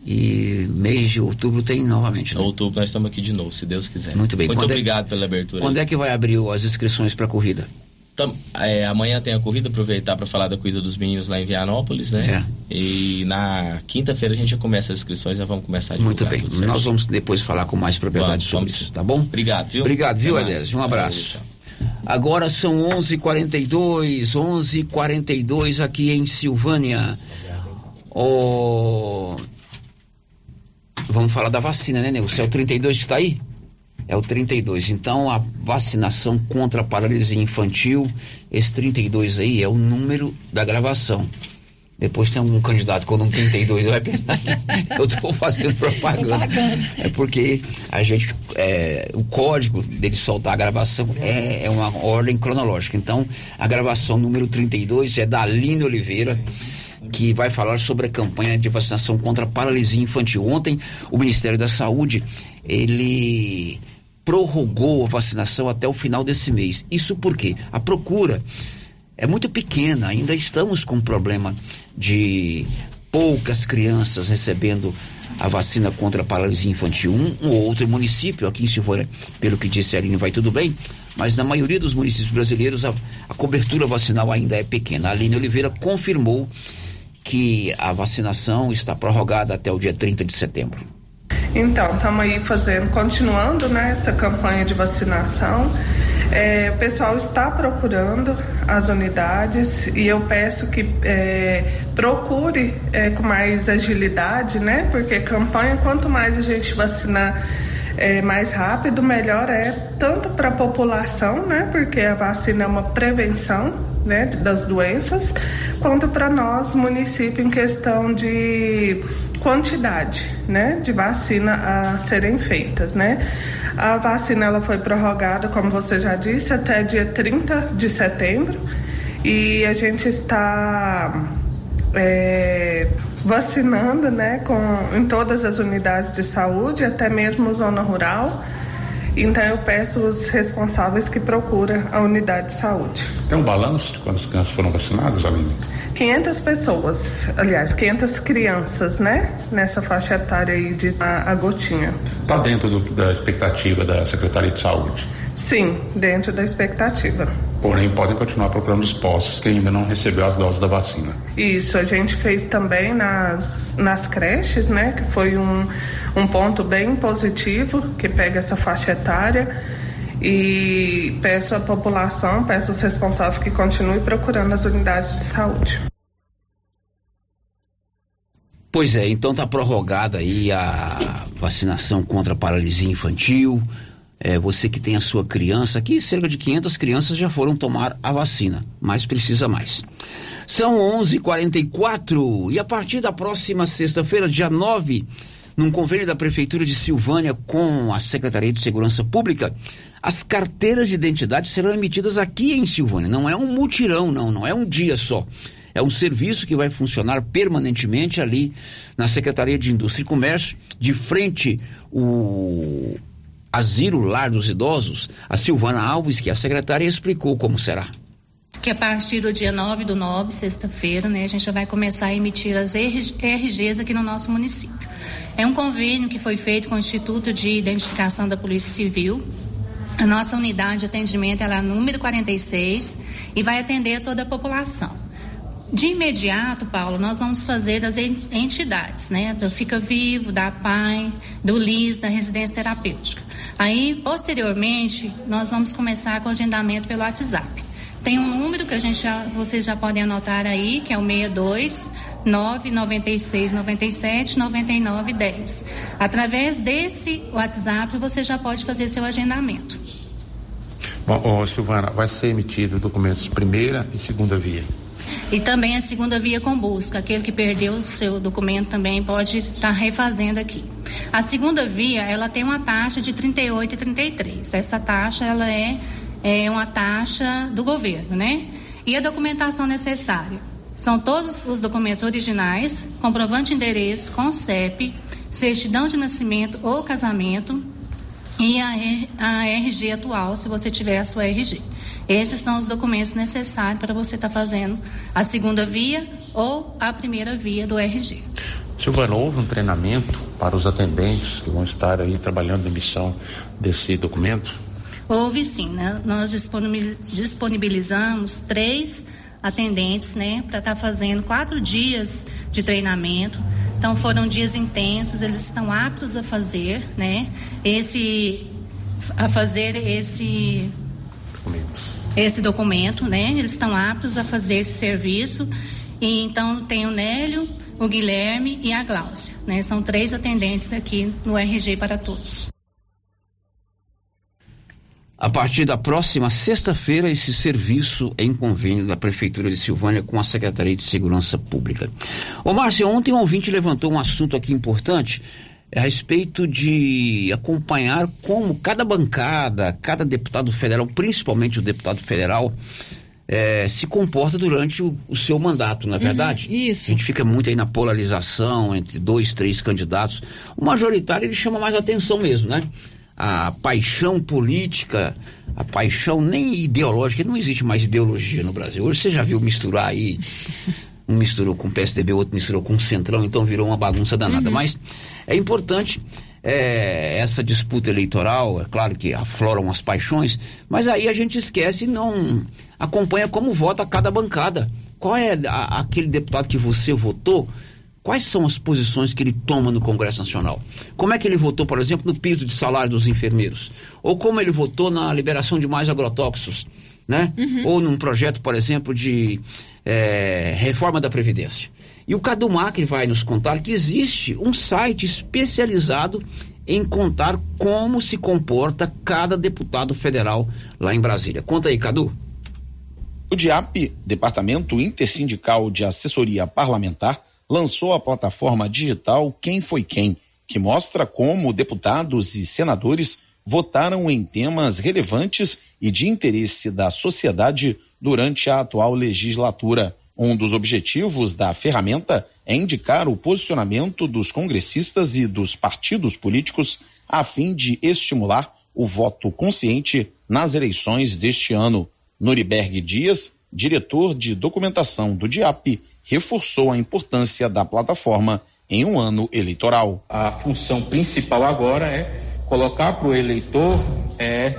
E mês de outubro tem novamente, né? Outubro nós estamos aqui de novo, se Deus quiser. Muito bem. Muito Quando é- obrigado pela abertura. Quando é que vai abrir o- as inscrições para a corrida? Tam- é, amanhã tem a corrida, aproveitar para falar da corrida dos meninos lá em Vianópolis, né? É. E na quinta-feira a gente já começa as inscrições, já vamos começar a Muito bem. Nós vamos depois falar com mais propriedade Vamos, sobre vamos. isso, tá bom? Obrigado, viu? Obrigado, viu. Edésio? Um abraço. Valeu, Agora são 11:42, 11:42 aqui em Silvânia. Ô, Vamos falar da vacina, né, Nilson? É o 32 que está aí? É o 32. Então, a vacinação contra a paralisia infantil, esse 32 aí é o número da gravação. Depois tem algum candidato com um 32, vai pensar que eu estou fazendo propaganda. É porque a gente, é, o código dele soltar a gravação é, é uma ordem cronológica. Então, a gravação número 32 é da Aline Oliveira, que vai falar sobre a campanha de vacinação contra a paralisia infantil. Ontem, o Ministério da Saúde, ele prorrogou a vacinação até o final desse mês. Isso porque a procura é muito pequena, ainda estamos com problema de poucas crianças recebendo a vacina contra a paralisia infantil. Um, ou outro município, aqui em Silvânia, pelo que disse a Aline, vai tudo bem, mas na maioria dos municípios brasileiros a, a cobertura vacinal ainda é pequena. A Aline Oliveira confirmou que a vacinação está prorrogada até o dia 30 de setembro. Então, estamos aí fazendo, continuando né, essa campanha de vacinação. É, o pessoal está procurando as unidades e eu peço que é, procure é, com mais agilidade, né? Porque campanha, quanto mais a gente vacinar é, mais rápido, melhor é, tanto para a população, né? Porque a vacina é uma prevenção né, das doenças, quanto para nós, município, em questão de quantidade né, de vacina a serem feitas. Né? A vacina ela foi prorrogada, como você já disse, até dia 30 de setembro e a gente está é, vacinando né, com, em todas as unidades de saúde, até mesmo zona rural. Então eu peço os responsáveis que procurem a unidade de saúde. Tem um balanço de quantas crianças foram vacinadas, Aline? 500 pessoas, aliás, 500 crianças, né? Nessa faixa etária aí de a, a gotinha. Está dentro do, da expectativa da Secretaria de Saúde. Sim, dentro da expectativa. Porém, podem continuar procurando os postos que ainda não recebeu as doses da vacina. Isso, a gente fez também nas, nas creches, né? Que foi um, um ponto bem positivo, que pega essa faixa etária. E peço à população, peço aos responsáveis que continuem procurando as unidades de saúde. Pois é, então tá prorrogada aí a vacinação contra a paralisia infantil. É, você que tem a sua criança, aqui cerca de 500 crianças já foram tomar a vacina, mas precisa mais. São 11:44 e a partir da próxima sexta-feira, dia 9, num convênio da Prefeitura de Silvânia com a Secretaria de Segurança Pública, as carteiras de identidade serão emitidas aqui em Silvânia. Não é um mutirão, não, não é um dia só. É um serviço que vai funcionar permanentemente ali na Secretaria de Indústria e Comércio, de frente o Asilo Lar dos Idosos. A Silvana Alves, que é a secretária, explicou como será que a partir do dia 9 do 9, sexta-feira, né, a gente já vai começar a emitir as RGs aqui no nosso município. É um convênio que foi feito com o Instituto de Identificação da Polícia Civil. A nossa unidade de atendimento é a número 46 e vai atender toda a população. De imediato, Paulo, nós vamos fazer das entidades, né? Do Fica Vivo, da PAI, do LIS, da Residência Terapêutica. Aí, posteriormente, nós vamos começar com o agendamento pelo WhatsApp. Tem um número que a gente já, vocês já podem anotar aí, que é o 62 996 97 99 10. Através desse WhatsApp você já pode fazer seu agendamento. Bom, ô, Silvana, vai ser emitido documentos primeira e segunda via. E também a segunda via com busca. Aquele que perdeu o seu documento também pode estar tá refazendo aqui. A segunda via, ela tem uma taxa de 38 e 33. Essa taxa, ela é, é uma taxa do governo, né? E a documentação necessária? São todos os documentos originais, comprovante de endereço com CEP, certidão de nascimento ou casamento e a, a RG atual, se você tiver a sua RG. Esses são os documentos necessários para você estar tá fazendo a segunda via ou a primeira via do RG. Silvana, houve um treinamento para os atendentes que vão estar aí trabalhando na emissão desse documento? Houve sim, né? Nós disponibilizamos três atendentes, né, para estar tá fazendo quatro dias de treinamento. Então foram dias intensos, eles estão aptos a fazer, né, esse a fazer esse documento. esse documento, né? Eles estão aptos a fazer esse serviço. E então tem o Nélio, o Guilherme e a Gláucia, né? São três atendentes aqui no RG para todos. A partir da próxima sexta-feira, esse serviço em convênio da Prefeitura de Silvânia com a Secretaria de Segurança Pública. Ô Márcio, ontem um ouvinte levantou um assunto aqui importante a respeito de acompanhar como cada bancada, cada deputado federal, principalmente o deputado federal, é, se comporta durante o, o, seu mandato, não é uhum, verdade? Isso. A gente fica muito aí na polarização entre dois, três candidatos. O majoritário ele chama mais atenção mesmo, né? A paixão política, a paixão nem ideológica, não existe mais ideologia no Brasil. Hoje você já viu misturar aí, um misturou com o PSDB, outro misturou com o Centrão, então virou uma bagunça danada. Uhum. Mas é importante é, essa disputa eleitoral, é claro que afloram as paixões, mas aí a gente esquece e não acompanha como vota cada bancada. Qual é a, aquele deputado que você votou? Quais são as posições que ele toma no Congresso Nacional? Como é que ele votou, por exemplo, no piso de salário dos enfermeiros? Ou como ele votou na liberação de mais agrotóxicos? Né? Uhum. Ou num projeto, por exemplo, de é, reforma da Previdência. E o Cadu Macri vai nos contar que existe um site especializado em contar como se comporta cada deputado federal lá em Brasília. Conta aí, Cadu. O DIAP, Departamento Intersindical de Assessoria Parlamentar, lançou a plataforma digital Quem Foi Quem, que mostra como deputados e senadores votaram em temas relevantes e de interesse da sociedade durante a atual legislatura. Um dos objetivos da ferramenta é indicar o posicionamento dos congressistas e dos partidos políticos a fim de estimular o voto consciente nas eleições deste ano. Noriberg Dias, diretor de documentação do DIAP, reforçou a importância da plataforma em um ano eleitoral. A função principal agora é colocar para o eleitor é,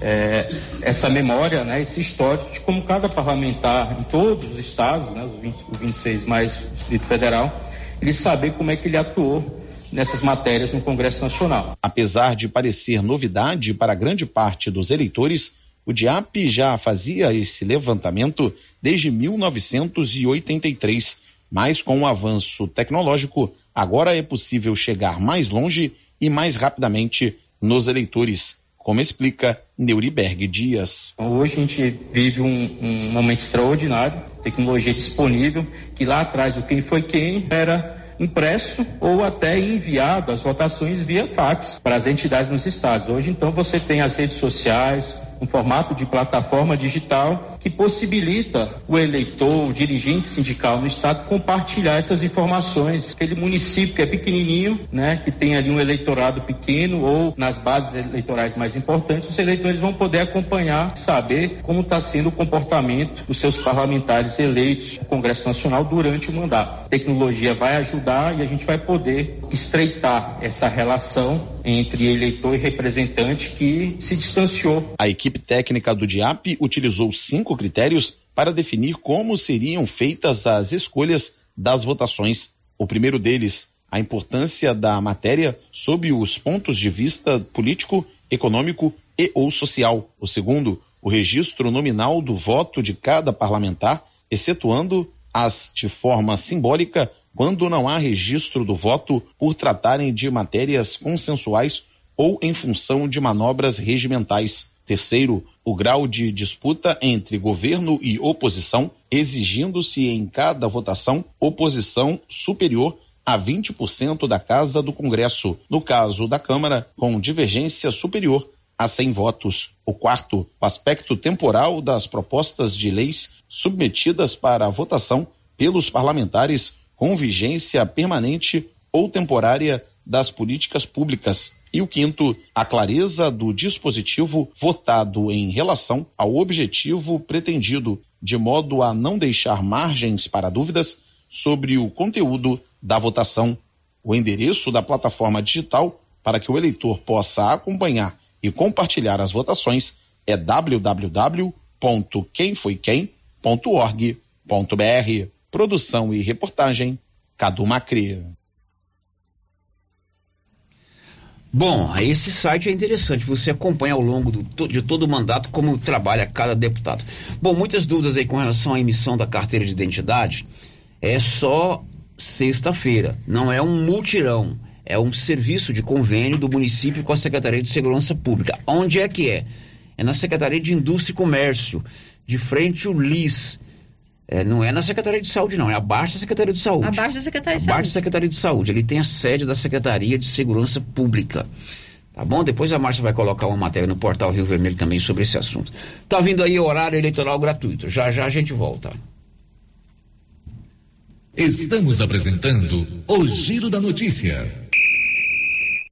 é, essa memória, né, esse histórico de como cada parlamentar em todos os estados, né, os, 20, os 26 mais Distrito Federal, ele saber como é que ele atuou nessas matérias no Congresso Nacional. Apesar de parecer novidade para grande parte dos eleitores, o DIAP já fazia esse levantamento desde 1983, mas com o avanço tecnológico, agora é possível chegar mais longe e mais rapidamente nos eleitores, como explica Neuriberg Dias. Hoje a gente vive um, um momento extraordinário, tecnologia disponível, que lá atrás o quem foi quem era impresso ou até enviado as votações via fax para as entidades nos estados. Hoje, então, você tem as redes sociais, um formato de plataforma digital que possibilita o eleitor, o dirigente sindical no estado compartilhar essas informações. Aquele município que é pequenininho, né, que tem ali um eleitorado pequeno ou nas bases eleitorais mais importantes, os eleitores vão poder acompanhar, saber como está sendo o comportamento dos seus parlamentares eleitos no Congresso Nacional durante o mandato. A tecnologia vai ajudar e a gente vai poder estreitar essa relação entre eleitor e representante que se distanciou. A equipe técnica do DIAP utilizou cinco critérios para definir como seriam feitas as escolhas das votações. O primeiro deles, a importância da matéria sob os pontos de vista político, econômico e ou social. O segundo, o registro nominal do voto de cada parlamentar, excetuando as de forma simbólica quando não há registro do voto por tratarem de matérias consensuais ou em função de manobras regimentais. Terceiro, o grau de disputa entre governo e oposição, exigindo-se em cada votação oposição superior a 20% da Casa do Congresso, no caso da Câmara, com divergência superior a 100 votos. O quarto, o aspecto temporal das propostas de leis submetidas para votação pelos parlamentares com vigência permanente ou temporária das políticas públicas, e o quinto, a clareza do dispositivo votado em relação ao objetivo pretendido, de modo a não deixar margens para dúvidas sobre o conteúdo da votação. O endereço da plataforma digital para que o eleitor possa acompanhar e compartilhar as votações é www.quemfoiquem.org.br. Produção e reportagem Cadu Macri. Bom, esse site é interessante, você acompanha ao longo do, de todo o mandato como trabalha cada deputado. Bom, muitas dúvidas aí com relação à emissão da carteira de identidade. É só sexta-feira, não é um multirão, é um serviço de convênio do município com a Secretaria de Segurança Pública. Onde é que é? É na Secretaria de Indústria e Comércio, de frente o LIS. É, não é na Secretaria de Saúde, não, é abaixo da Secretaria de Saúde. Abaixo da Secretaria de abaixo Saúde. da Secretaria de Saúde. Ele tem a sede da Secretaria de Segurança Pública. Tá bom? Depois a Márcia vai colocar uma matéria no portal Rio Vermelho também sobre esse assunto. Tá vindo aí horário eleitoral gratuito. Já já a gente volta. Estamos apresentando o Giro da Notícia.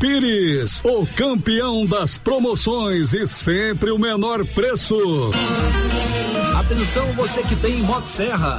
Pires, o campeão das promoções e sempre o menor preço. Atenção você que tem Motosserra.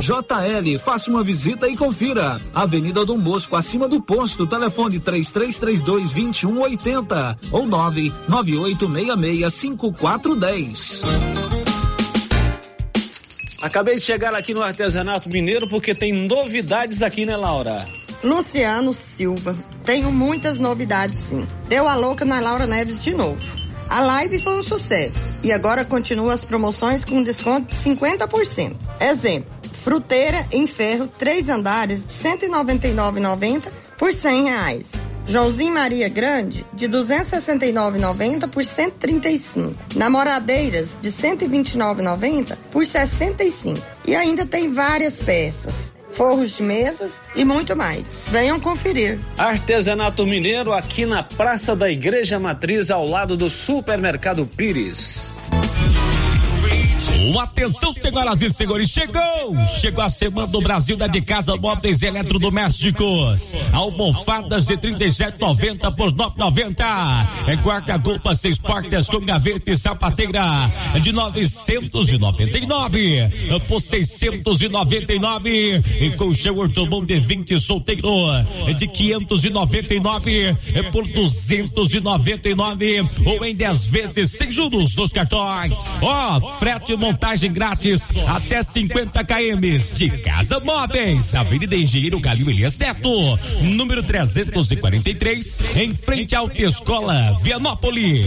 JL, faça uma visita e confira. Avenida Dom Bosco, acima do posto, telefone 3332 2180 ou 99866 5410. Acabei de chegar aqui no Artesanato Mineiro porque tem novidades aqui, né, Laura? Luciano Silva. Tenho muitas novidades, sim. Deu a louca na Laura Neves de novo. A live foi um sucesso e agora continua as promoções com desconto de 50%. Exemplo: fruteira em ferro, três andares de R$ 199,90 por 100 reais. Joãozinho Maria Grande, de R$ 269,90 por R$ 135. Namoradeiras, de R$ 129,90 por R$ 65. E ainda tem várias peças forros de mesas e muito mais. Venham conferir. Artesanato Mineiro aqui na Praça da Igreja Matriz, ao lado do Supermercado Pires. Atenção, senhoras e senhores, chegou! Chegou a semana do Brasil da de casa móveis eletrodomésticos. Almofadas de 37,90 por 9,90. É guarda-roupa seis portas com gaveta e sapateira de 999 por 699. E colchão ortobom de 20 solteiro de 599 por 299 ou em 10 vezes sem juros nos cartões. Ó, oh, frete montagem grátis até 50 km de Casa Móveis, Avenida Engenheiro Calil Elias Neto, número 343, em frente à Autoescola Vianópolis.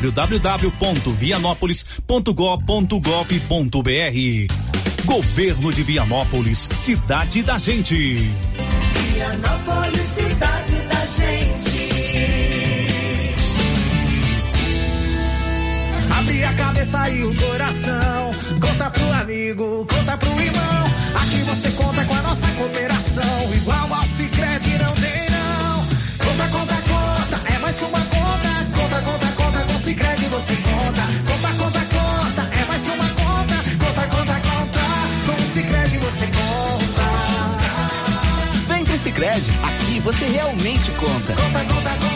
www.vianópolis.gov.br. Governo de Vianópolis, cidade da gente. Vianópolis, cidade da gente. Abre a cabeça e o coração. Conta pro amigo, conta pro irmão. Aqui você conta com a nossa cooperação. Igual ao Cicred não tem não. Conta, conta, conta. É mais que uma conta. Conta, conta, Com Cicred você conta. Conta, conta, conta. É mais que uma conta. Conta, conta, conta. Com Cicred você conta. Vem pro Cicred. Aqui você realmente conta. Conta, conta, conta.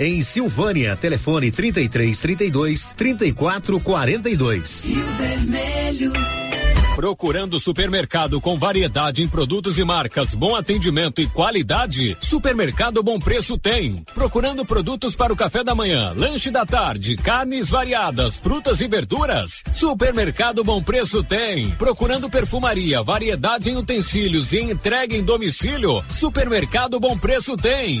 em Silvânia. Telefone 33 32 34 42. Rio Vermelho. Procurando supermercado com variedade em produtos e marcas, bom atendimento e qualidade? Supermercado Bom Preço tem. Procurando produtos para o café da manhã, lanche da tarde, carnes variadas, frutas e verduras? Supermercado Bom Preço tem. Procurando perfumaria, variedade em utensílios e entrega em domicílio? Supermercado Bom Preço tem.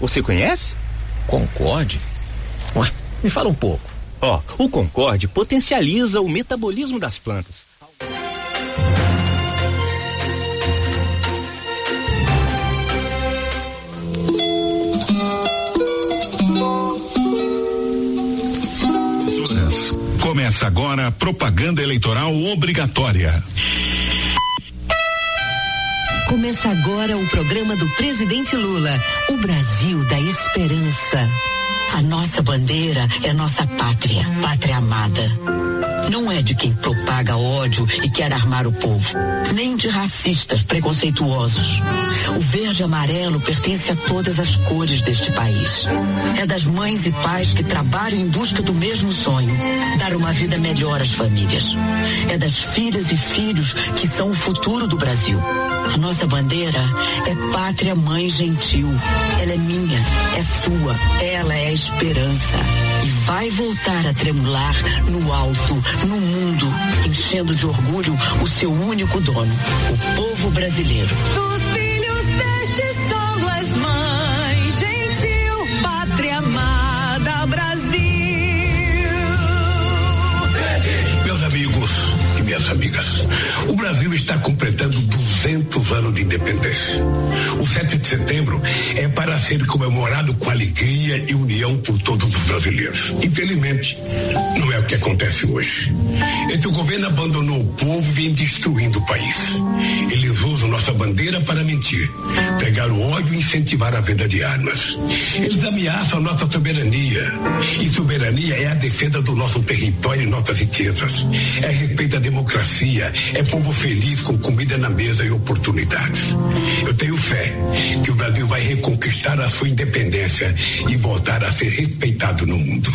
Você conhece? Concorde? Ué, me fala um pouco. Ó, o Concorde potencializa o metabolismo das plantas. Começa agora a propaganda eleitoral obrigatória. Começa agora o programa do presidente Lula, o Brasil da Esperança. A nossa bandeira é nossa pátria, pátria amada. Não é de quem propaga ódio e quer armar o povo, nem de racistas preconceituosos. O verde amarelo pertence a todas as cores deste país. É das mães e pais que trabalham em busca do mesmo sonho, dar uma vida melhor às famílias. É das filhas e filhos que são o futuro do Brasil. A nossa bandeira é pátria mãe gentil. Ela é minha, é sua, ela é a esperança. E vai voltar a tremular no alto, no mundo, enchendo de orgulho o seu único dono, o povo brasileiro. Amigas, o Brasil está completando 200 anos de independência. O 7 de setembro é para ser comemorado com alegria e união por todos os brasileiros. Infelizmente, não é o que acontece hoje. Esse governo abandonou o povo e vem destruindo o país. Eles usam nossa bandeira para mentir, pegar o ódio e incentivar a venda de armas. Eles ameaçam a nossa soberania. E soberania é a defesa do nosso território e nossas riquezas. É respeito à democracia, é povo feliz com comida na mesa e oportunidades. Eu tenho fé que o Brasil vai reconquistar a sua independência e voltar a ser respeitado no mundo.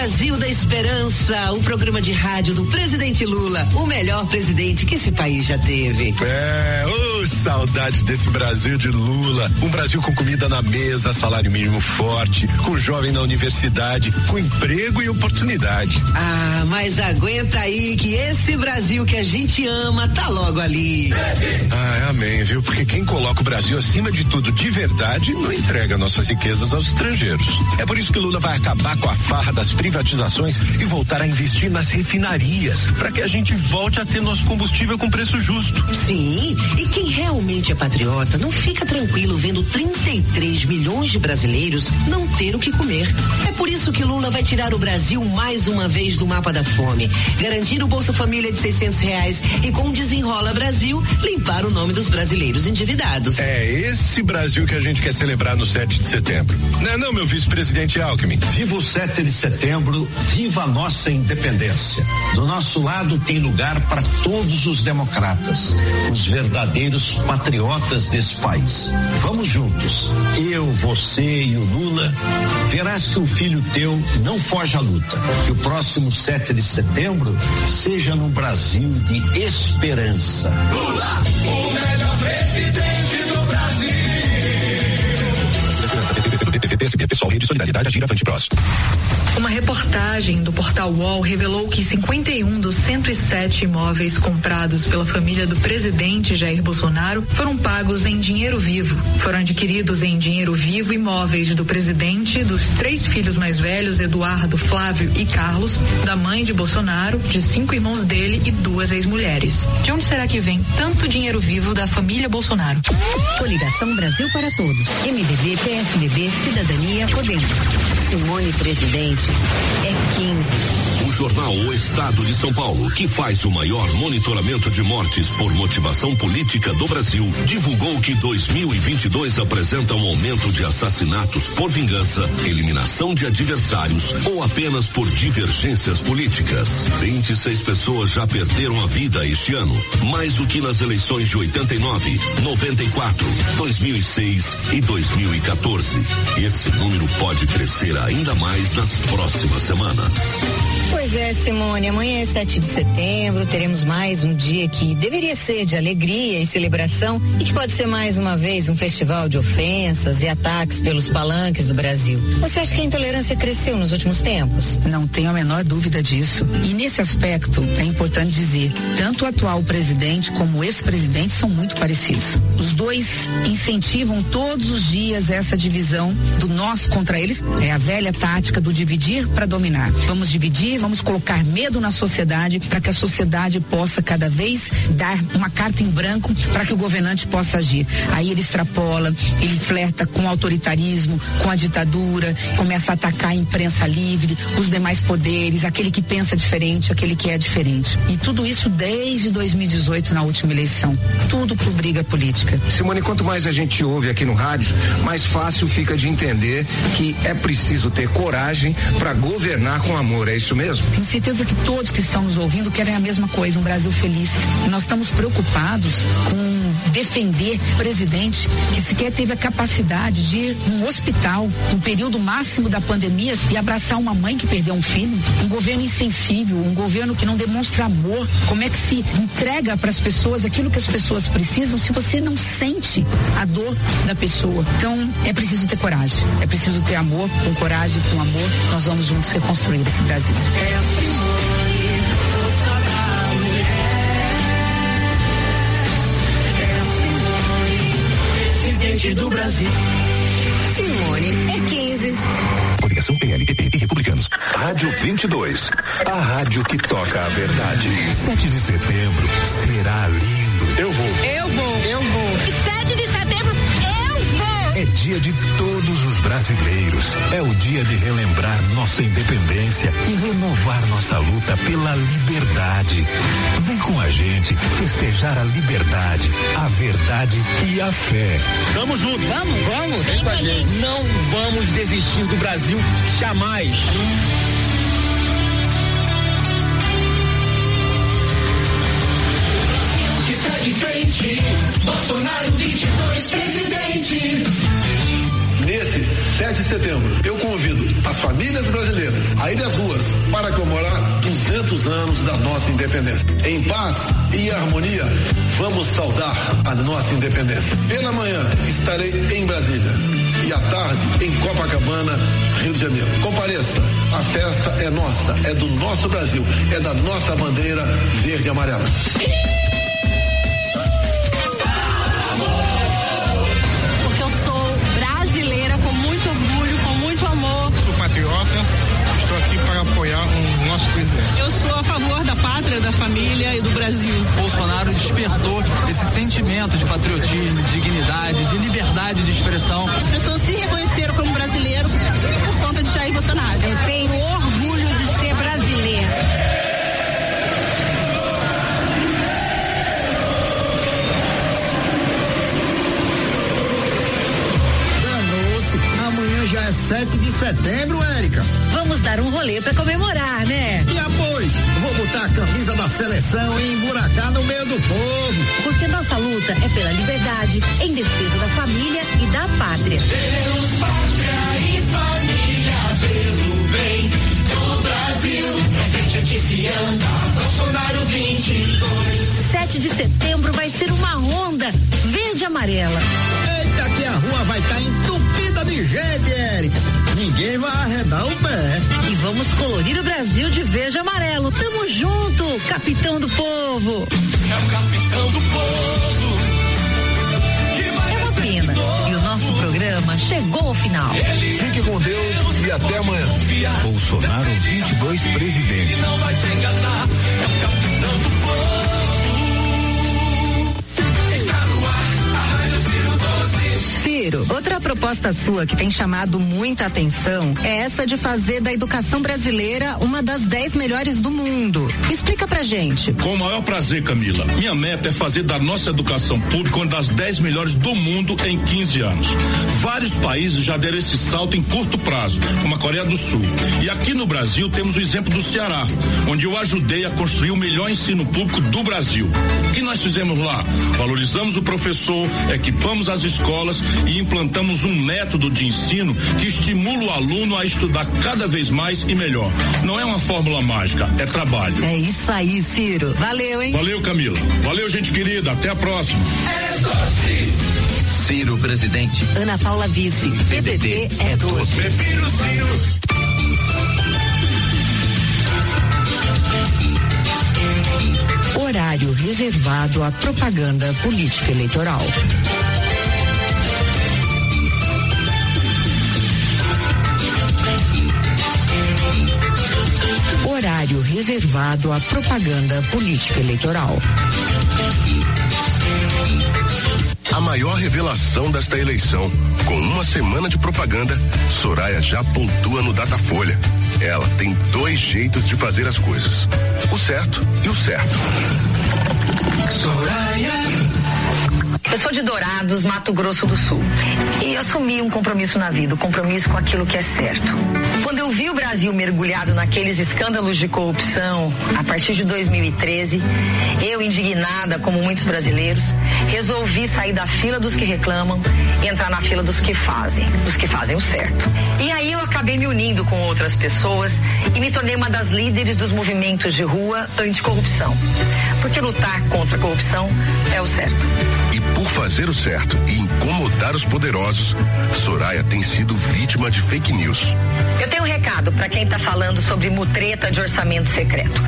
Brasil da Esperança, o programa de rádio do presidente Lula, o melhor presidente que esse país já teve. É, ô saudade desse Brasil de Lula. Um Brasil com comida na mesa, salário mínimo forte, com jovem na universidade, com emprego e oportunidade. Ah, mas aguenta aí que esse Brasil que a gente ama tá logo ali. Ah, amém, viu? Porque quem coloca o Brasil acima de tudo de verdade não entrega nossas riquezas aos estrangeiros. É por isso que Lula vai acabar com a farra das privatizações e voltar a investir nas refinarias, para que a gente volte a ter nosso combustível com preço justo. Sim, e quem realmente é patriota não fica tranquilo vendo 33 milhões de brasileiros não ter o que comer. É por isso que Lula vai tirar o Brasil mais uma vez do mapa da fome, garantir o Bolsa Família de 600 reais e com o Desenrola Brasil limpar o nome dos brasileiros endividados. É esse Brasil que a gente quer celebrar no 7 de setembro. Não é não, meu vice-presidente Alckmin? Viva o 7 de setembro, Viva a nossa independência. Do nosso lado tem lugar para todos os democratas, os verdadeiros patriotas desse país. Vamos juntos. Eu, você e o Lula. Verás que o filho teu não foge à luta. Que o próximo 7 de setembro seja no Brasil de esperança. Lula, o melhor presidente do Brasil. PSB, Pessoal, Rede Solidariedade, Agir Avante Prós. Uma reportagem do portal UOL revelou que 51 dos 107 imóveis comprados pela família do presidente Jair Bolsonaro foram pagos em dinheiro vivo. Foram adquiridos em dinheiro vivo imóveis do presidente, dos três filhos mais velhos, Eduardo, Flávio e Carlos, da mãe de Bolsonaro, de cinco irmãos dele e duas ex-mulheres. De onde será que vem tanto dinheiro vivo da família Bolsonaro? Coligação Brasil para Todos. MDB, PSDB, Cidadania, Podemos. Simone Presidente é 15. Jornal O Estado de São Paulo, que faz o maior monitoramento de mortes por motivação política do Brasil, divulgou que 2022 apresenta um aumento de assassinatos por vingança, eliminação de adversários ou apenas por divergências políticas. 26 pessoas já perderam a vida este ano, mais do que nas eleições de 89, 94, 2006 e 2014. Esse número pode crescer ainda mais nas próximas semanas. Pois é, Simone, amanhã é 7 de setembro, teremos mais um dia que deveria ser de alegria e celebração e que pode ser mais uma vez um festival de ofensas e ataques pelos palanques do Brasil. Você acha que a intolerância cresceu nos últimos tempos? Não tenho a menor dúvida disso. E nesse aspecto, é importante dizer, tanto o atual presidente como o ex-presidente são muito parecidos. Os dois incentivam todos os dias essa divisão do nós contra eles. É a velha tática do dividir para dominar. Vamos dividir, vamos colocar medo na sociedade para que a sociedade possa cada vez dar uma carta em branco para que o governante possa agir. Aí ele extrapola, ele flerta com o autoritarismo, com a ditadura, começa a atacar a imprensa livre, os demais poderes, aquele que pensa diferente, aquele que é diferente. E tudo isso desde 2018 na última eleição. Tudo por briga política. Simone, quanto mais a gente ouve aqui no rádio, mais fácil fica de entender que é preciso ter coragem para governar com amor. É isso mesmo? Tenho certeza que todos que estão nos ouvindo querem a mesma coisa, um Brasil feliz. E nós estamos preocupados com defender o presidente que sequer teve a capacidade de ir num hospital no período máximo da pandemia e abraçar uma mãe que perdeu um filho. Um governo insensível, um governo que não demonstra amor. Como é que se entrega para as pessoas aquilo que as pessoas precisam se você não sente a dor da pessoa? Então é preciso ter coragem, é preciso ter amor. Com coragem, com amor, nós vamos juntos reconstruir esse Brasil. É a Simone, força da mulher. É a Simone, presidente do Brasil. Simone é 15. Coligação PLPP e Republicanos. Rádio 22, a rádio que toca a verdade. 7 de setembro será lindo. Eu vou. Eu vou. Eu vou. 7 de setembro. É dia de todos os brasileiros. É o dia de relembrar nossa independência e renovar nossa luta pela liberdade. Vem com a gente festejar a liberdade, a verdade e a fé. Tamo junto. Vamos, vamos. Vem com a gente. Não vamos desistir do Brasil jamais. Que segue em frente, Bolsonaro 22, presidente. Nesse 7 de setembro, eu convido as famílias brasileiras a ir às ruas para comemorar 200 anos da nossa independência. Em paz e harmonia, vamos saudar a nossa independência. Pela manhã, estarei em Brasília e à tarde em Copacabana, Rio de Janeiro. Compareça, a festa é nossa, é do nosso Brasil, é da nossa bandeira verde e amarela. Família e do Brasil. Bolsonaro despertou esse sentimento de patriotismo, de dignidade, de liberdade de expressão. As pessoas se reconheceram como brasileiro por conta de Jair Bolsonaro. Eu tenho orgulho de ser amanhã já é 7 de setembro, Érica. Vamos dar um rolê pra comemorar, né? E após, vou botar a camisa da seleção e emburacar no meio do povo. Porque nossa luta é pela liberdade, em defesa da família e da pátria. Deus, pátria e família, pelo bem do Brasil. Pra frente aqui se anda, Bolsonaro 22. 7 de setembro vai ser uma onda verde e amarela. Eita, que a rua vai estar tá entupida de gente, Érica. Ninguém vai arredar o pé. E vamos colorir o Brasil de verde e amarelo. Tamo junto, capitão do povo. É o capitão do povo. É uma pena. E o nosso programa chegou ao final. Fique com Deus e até amanhã. Bolsonaro 22 presidente. Não vai te enganar. É o capitão Outra proposta sua que tem chamado muita atenção é essa de fazer da educação brasileira uma das dez melhores do mundo. Explica pra gente. Com o maior prazer, Camila. Minha meta é fazer da nossa educação pública uma das dez melhores do mundo em 15 anos. Vários países já deram esse salto em curto prazo, como a Coreia do Sul. E aqui no Brasil temos o exemplo do Ceará, onde eu ajudei a construir o melhor ensino público do Brasil. O que nós fizemos lá? Valorizamos o professor, equipamos as escolas e implantamos um método de ensino que estimula o aluno a estudar cada vez mais e melhor. Não é uma fórmula mágica, é trabalho. É isso aí, Ciro. Valeu, hein? Valeu, Camila. Valeu, gente querida. Até a próxima. Ciro presidente. Ana Paula Vice. PDT é 12. Prefiro Ciro. Horário reservado à propaganda política eleitoral. Reservado à propaganda política eleitoral. A maior revelação desta eleição. Com uma semana de propaganda, Soraya já pontua no Datafolha. Ela tem dois jeitos de fazer as coisas: o certo e o certo. Soraya. Eu sou de Dourados, Mato Grosso do Sul. E assumi um compromisso na vida, o um compromisso com aquilo que é certo. Quando eu vi o Brasil mergulhado naqueles escândalos de corrupção, a partir de 2013, eu, indignada, como muitos brasileiros, resolvi sair da fila dos que reclamam e entrar na fila dos que fazem, dos que fazem o certo. E aí eu acabei me unindo com outras pessoas e me tornei uma das líderes dos movimentos de rua anticorrupção. Porque lutar contra a corrupção é o certo. E por fazer o certo e incomodar os poderosos, Soraya tem sido vítima de fake news. Eu tenho um recado para quem está falando sobre mutreta de orçamento secreto.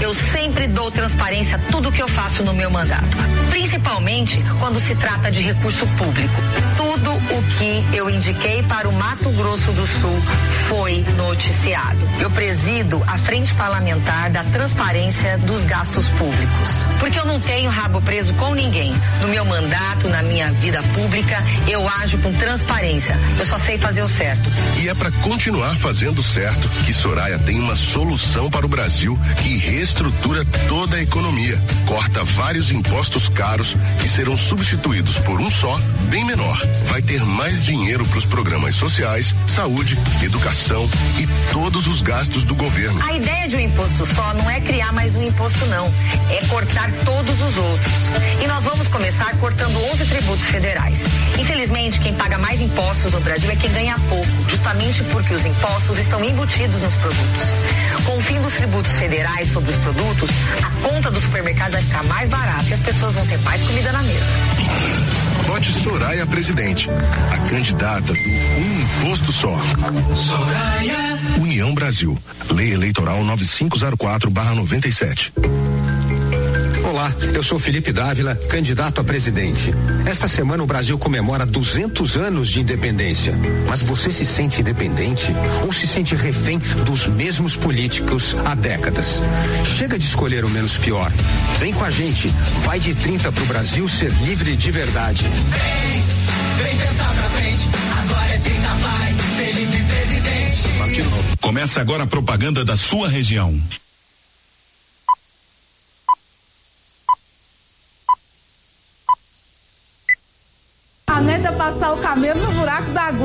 Eu sempre dou transparência a tudo que eu faço no meu mandato, principalmente quando se trata de recurso público. Tudo o que eu indiquei para o Mato Grosso do Sul foi noticiado. Eu presido a frente parlamentar da transparência dos gastos públicos, porque eu não tenho rabo preso com ninguém. No meu mandato, na minha vida pública, eu ajo com transparência. Eu só sei fazer o certo. E é para continuar fazendo certo que Soraya tem uma solução para o Brasil que reestrutura toda a economia. Corta vários impostos caros que serão substituídos por um só, bem menor. Vai ter mais dinheiro para os programas sociais, saúde, educação e todos os gastos do governo. A ideia de um imposto só não é criar mais um imposto, não. É cortar todos os outros. E nós vamos começar cortando 11 tributos federais. Infelizmente, quem paga mais impostos no Brasil é quem ganha pouco, justamente porque os impostos estão embutidos nos produtos. Com o fim dos tributos federais sobre os produtos, a conta do supermercado vai ficar mais barata e as pessoas vão ter mais comida na mesa. Vote Soraya presidente, a candidata do Um Imposto Só. Soraya. União Brasil. Lei Eleitoral 9504/97. Olá, eu sou Felipe Dávila, candidato a presidente. Esta semana o Brasil comemora 200 anos de independência. Mas você se sente independente ou se sente refém dos mesmos políticos há décadas? Chega de escolher o menos pior. Vem com a gente. Vai de 30 para o Brasil ser livre de verdade. Vem, vem pensar pra frente. Agora é 30 vai. Felipe presidente. Começa agora a propaganda da sua região.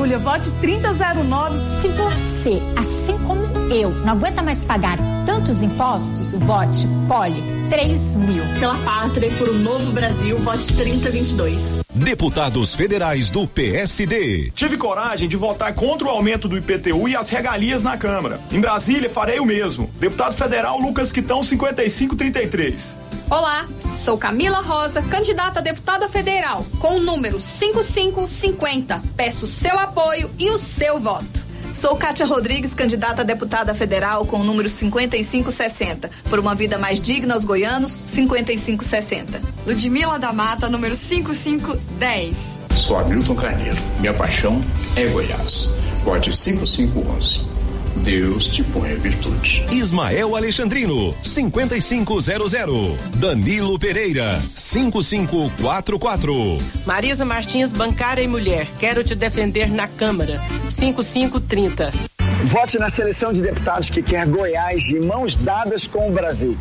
Agulha. Vote 3009. Se você, assim como eu, não aguenta mais pagar tantos impostos, vote Poli 3 mil. Pela pátria e por um novo Brasil, vote 3022. Deputados federais do PSD. Tive coragem de votar contra o aumento do IPTU e as regalias na Câmara. Em Brasília, farei o mesmo. Deputado federal Lucas Quitão, 5533. Olá, sou Camila Rosa, candidata a deputada federal, com o número 5550. Peço seu apoio e o seu voto. Sou Kátia Rodrigues, candidata a deputada federal com o número 5560. Por uma vida mais digna aos goianos, 5560. Ludmila da Mata, número 5510. Sou Hamilton Carneiro. Minha paixão é Goiás. Vote 5511. Deus te põe a virtude. Ismael Alexandrino, 5500. Danilo Pereira, 5544. Marisa Martins, bancária e mulher. Quero te defender na Câmara. 5530. Vote na seleção de deputados que quer Goiás de mãos dadas com o Brasil.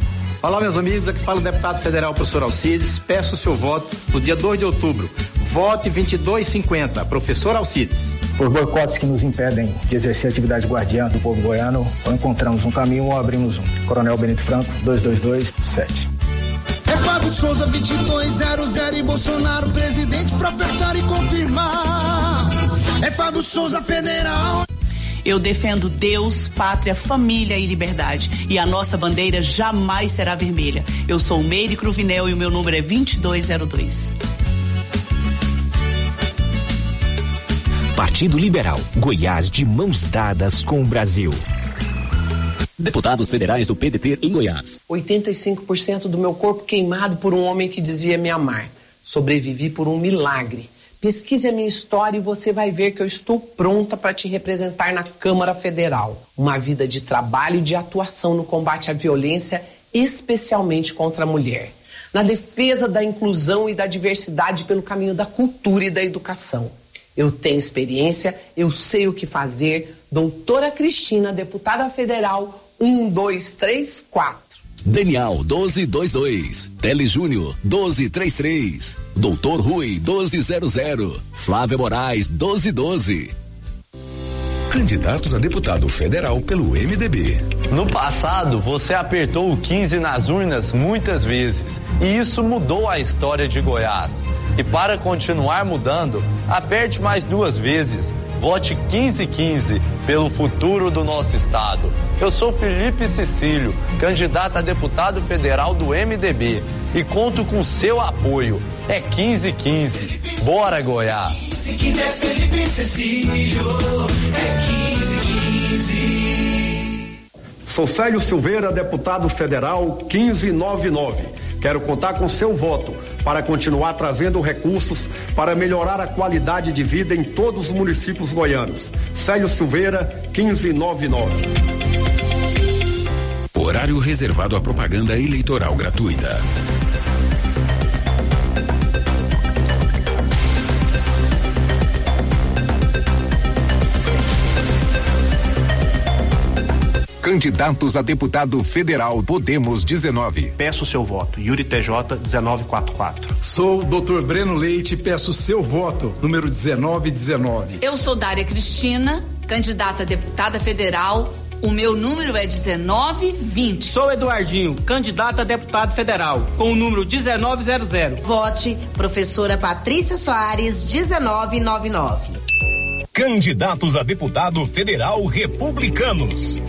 Olá, meus amigos. Aqui fala o deputado federal professor Alcides. Peço o seu voto no dia 2 de outubro. Vote 2250, professor Alcides. Por boicotes que nos impedem de exercer a atividade guardiã do povo goiano, ou encontramos um caminho ou abrimos um. Coronel Benito Franco, 2227. É Fábio Souza 2200 e Bolsonaro presidente pra apertar e confirmar. É Fábio Souza federal. Eu defendo Deus, pátria, família e liberdade. E a nossa bandeira jamais será vermelha. Eu sou Meire Cruvinel e o meu número é 2202. Partido Liberal, Goiás de mãos dadas com o Brasil. Deputados federais do PDT em Goiás. 85% do meu corpo queimado por um homem que dizia me amar. Sobrevivi por um milagre. Pesquise a minha história e você vai ver que eu estou pronta para te representar na Câmara Federal. Uma vida de trabalho e de atuação no combate à violência, especialmente contra a mulher. Na defesa da inclusão e da diversidade pelo caminho da cultura e da educação. Eu tenho experiência, eu sei o que fazer. Doutora Cristina, deputada federal, 1, 2, 3, 4. Daniel 1222, Tele Júnior 1233, Doutor Rui 1200, Flávio Moraes 1212. Candidatos a deputado federal pelo MDB. No passado, você apertou o 15 nas urnas muitas vezes e isso mudou a história de Goiás. E para continuar mudando, aperte mais duas vezes. Vote 1515 pelo futuro do nosso estado. Eu sou Felipe Cecílio, candidato a deputado federal do MDB e conto com seu apoio. É 1515. Bora Goiás. Se quiser Felipe Cecílio, é 1515. Sou Célio Silveira, deputado federal 1599. Quero contar com seu voto para continuar trazendo recursos para melhorar a qualidade de vida em todos os municípios goianos. Célio Silveira, 1599. Horário reservado à propaganda eleitoral gratuita. Candidatos a deputado federal Podemos 19. Peço seu voto. Yuri TJ 1944. Sou o Dr. Breno Leite, peço seu voto. Número 1919. Eu sou Dária Cristina, candidata a deputada federal. O meu número é 1920. Sou Eduardinho, candidato a deputado federal, com o número 1900. Vote professora Patrícia Soares 1999. Candidatos a deputado federal republicanos.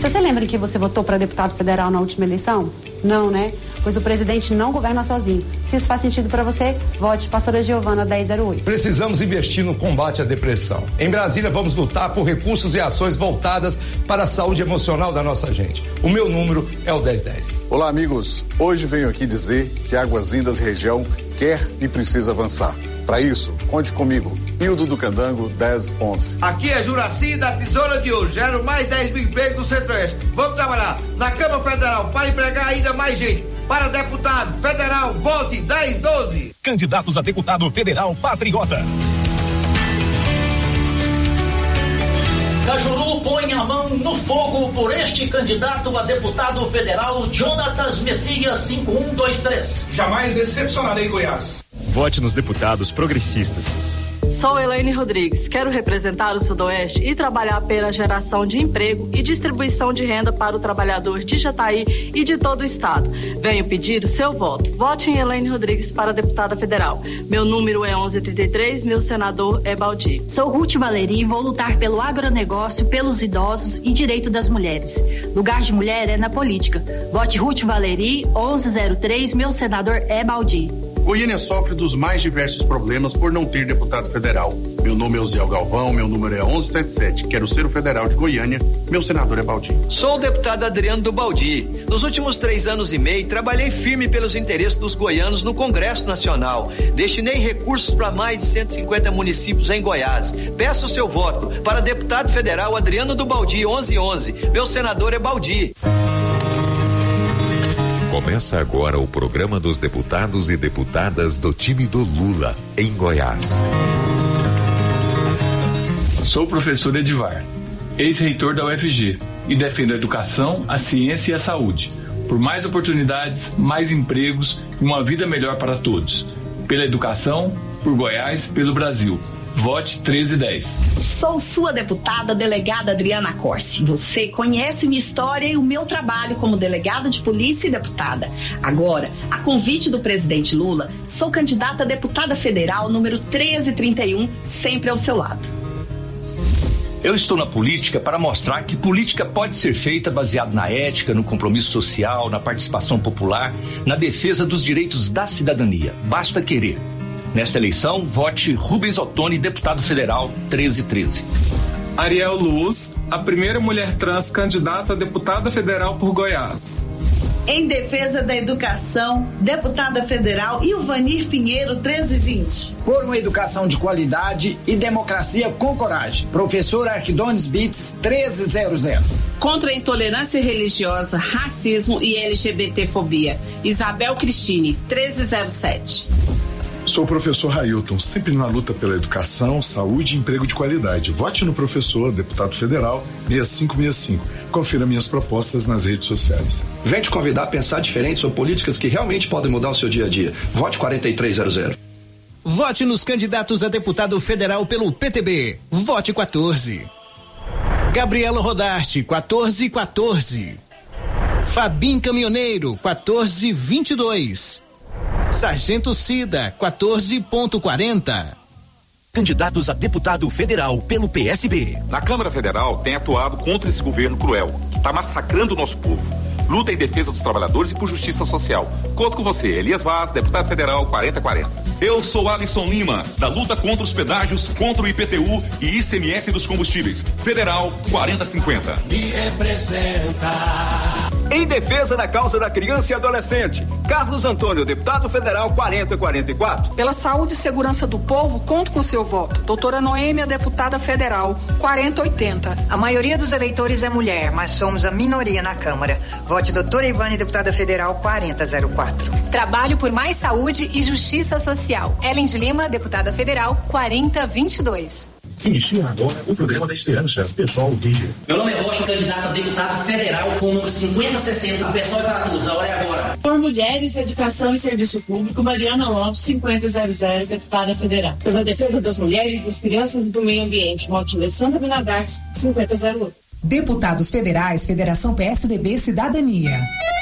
Você se lembra que você votou para deputado federal na última eleição? Não, né? Pois o presidente não governa sozinho. Se isso faz sentido para você, vote pastora Giovana 1008. Precisamos investir no combate à depressão. Em Brasília, vamos lutar por recursos e ações voltadas para a saúde emocional da nossa gente. O meu número é o 1010. Olá, amigos. Hoje venho aqui dizer que Águas Lindas região quer e precisa avançar. Para isso, conte comigo. Hildo do Candango, 1011. Aqui é Juraci da Tesoura de Ouro. Gero mais 10 mil empregos no Centro-Oeste. Vamos trabalhar na Câmara Federal para empregar ainda mais gente. Para deputado federal, vote 1012. Candidatos a deputado federal patriota. Cajuru põe a mão no fogo por este candidato a deputado federal, Jonatas Messias 5123. Jamais decepcionarei Goiás. Vote nos deputados progressistas. Sou Elaine Rodrigues, quero representar o Sudoeste e trabalhar pela geração de emprego e distribuição de renda para o trabalhador de Jataí e de todo o estado. Venho pedir o seu voto. Vote em Elaine Rodrigues para deputada federal. Meu número é 1133, meu senador é Baldi. Sou Ruth Valeri e vou lutar pelo agronegócio, pelos idosos e direito das mulheres. Lugar de mulher é na política. Vote Ruth Valeri, 1103, meu senador é Baldi. Goiânia sofre dos mais diversos problemas por não ter deputado federal. Meu nome é Osiel Galvão, meu número é 1177. Quero ser o federal de Goiânia. Meu senador é Baldi. Sou o deputado Adriano do Baldi. Nos últimos três anos e meio, trabalhei firme pelos interesses dos goianos no Congresso Nacional. Destinei recursos para mais de 150 municípios em Goiás. Peço o seu voto para deputado federal Adriano do Baldi, 1111. Meu senador é Baldi. Começa agora o programa dos deputados e deputadas do time do Lula, em Goiás. Sou o professor Edivar, ex-reitor da UFG, e defendo a educação, a ciência e a saúde, por mais oportunidades, mais empregos e uma vida melhor para todos. Pela educação, por Goiás, pelo Brasil. Vote 1310. Sou sua deputada, delegada Adriana Corsi. Você conhece minha história e o meu trabalho como delegada de polícia e deputada. Agora, a convite do presidente Lula, sou candidata a deputada federal número 1331, sempre ao seu lado. Eu estou na política para mostrar que política pode ser feita baseada na ética, no compromisso social, na participação popular, na defesa dos direitos da cidadania. Basta querer. Nesta eleição, vote Rubens Ottoni, deputado federal 1313. Ariel Luz, a primeira mulher trans candidata a deputada federal por Goiás. Em defesa da educação, deputada federal Ilvanir Pinheiro 1320. Por uma educação de qualidade e democracia com coragem. Professor Arquidones Bits 1300. Contra a intolerância religiosa, racismo e LGBTfobia. Isabel Cristine 1307. Sou o professor Railton, sempre na luta pela educação, saúde e emprego de qualidade. Vote no professor, deputado federal, 6565. Confira minhas propostas nas redes sociais. Vem te convidar a pensar diferente sobre políticas que realmente podem mudar o seu dia a dia. Vote 4300. Vote nos candidatos a deputado federal pelo PTB. Vote 14. Gabriela Rodarte, 1414. Fabim Caminhoneiro, 1422. Sargento Cida, 14.40. Candidatos a deputado federal pelo PSB. Na Câmara Federal tem atuado contra esse governo cruel, que está massacrando o nosso povo. Luta em defesa dos trabalhadores e por justiça social. Conto com você, Elias Vaz, deputado federal 4040. Eu sou Alisson Lima, da luta contra os pedágios, contra o IPTU e ICMS dos combustíveis. Federal 4050. Me representa. Em defesa da causa da criança e adolescente, Carlos Antônio, deputado federal 4044. Pela saúde e segurança do povo, conto com seu voto. Doutora Noêmia, deputada federal 4080. A maioria dos eleitores é mulher, mas somos a minoria na Câmara. Vote doutora Ivane, deputada federal 4004. Trabalho por mais saúde e justiça social. Ellen de Lima, deputada federal 4022. Inicia agora o programa da esperança. Pessoal, DJ. Meu nome é Rocha, candidato a deputado federal com o número 5060. O pessoal é para todos, a hora é agora. Por Mulheres, Educação e Serviço Público, Mariana Lopes, 5000, deputada federal. Pela defesa das mulheres, das crianças e do meio ambiente, Vote Alessandra Minadares, 5008. Deputados Federais, Federação PSDB Cidadania.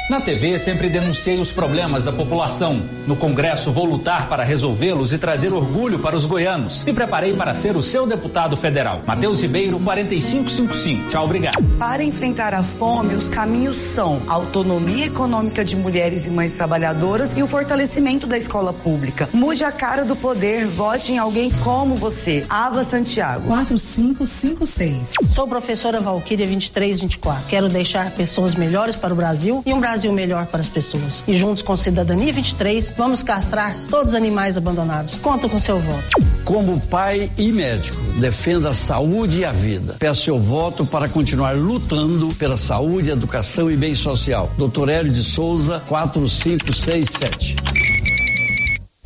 Na TV sempre denunciei os problemas da população. No Congresso vou lutar para resolvê-los e trazer orgulho para os goianos. Me preparei para ser o seu deputado federal. Matheus Ribeiro, 4555. Tchau, obrigado. Para enfrentar a fome, os caminhos são autonomia econômica de mulheres e mães trabalhadoras e o fortalecimento da escola pública. Mude a cara do poder, vote em alguém como você. Ava Santiago. 4556. Sou professora Valquíria 2324. Quero deixar pessoas melhores para o Brasil e um Brasil Brasil melhor para as pessoas. E juntos com Cidadania 23, vamos castrar todos os animais abandonados. Conto com seu voto. Como pai e médico, defenda a saúde e a vida. Peço seu voto para continuar lutando pela saúde, educação e bem social. Doutor Hélio de Souza, 4567.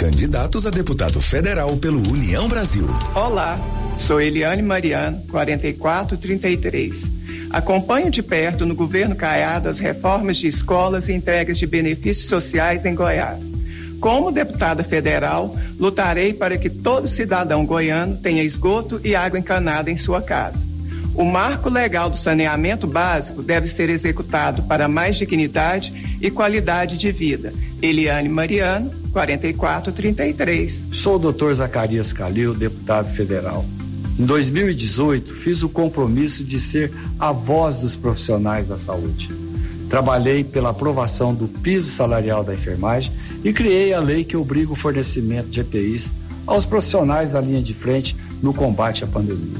Candidatos a deputado federal pelo União Brasil. Olá, sou Eliane Mariano, 4433. Acompanho de perto no governo Caiado as reformas de escolas e entregas de benefícios sociais em Goiás. como deputada federal, lutarei para que todo cidadão goiano tenha esgoto e água encanada em sua casa. O marco legal do saneamento básico deve ser executado para mais dignidade e qualidade de vida. Eliane Mariano, 4433. Sou o doutor Zacarias Calil, deputado federal. Em 2018, fiz o compromisso de ser a voz dos profissionais da saúde. Trabalhei pela aprovação do piso salarial da enfermagem e criei a lei que obriga o fornecimento de EPIs aos profissionais da linha de frente no combate à pandemia.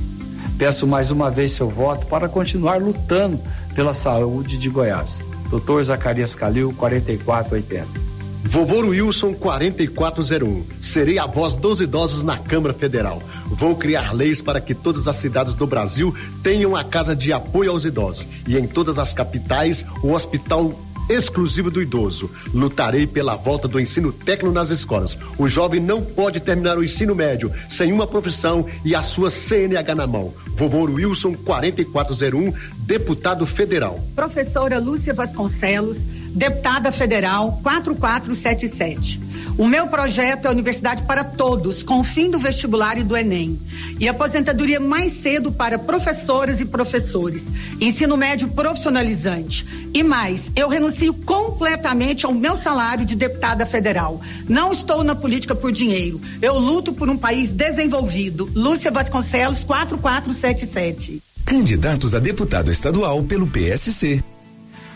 Peço mais uma vez seu voto para continuar lutando pela saúde de Goiás. Dr. Zacarias Calil, 4480. Vovô Wilson 4401. Serei a voz dos idosos na Câmara Federal. Vou criar leis para que todas as cidades do Brasil tenham a casa de apoio aos idosos e em todas as capitais o hospital exclusivo do idoso. Lutarei pela volta do ensino técnico nas escolas. O jovem não pode terminar o ensino médio sem uma profissão e a sua CNH na mão. Vovô Wilson 4401, deputado federal. Professora Lúcia Vasconcelos, deputada federal 4477. O meu projeto é Universidade para Todos, com o fim do vestibular e do Enem. E aposentadoria mais cedo para professoras e professores. Ensino médio profissionalizante. E mais, eu renuncio completamente ao meu salário de deputada federal. Não estou na política por dinheiro. Eu luto por um país desenvolvido. Lúcia Vasconcelos, 4477. Candidatos a deputado estadual pelo PSC.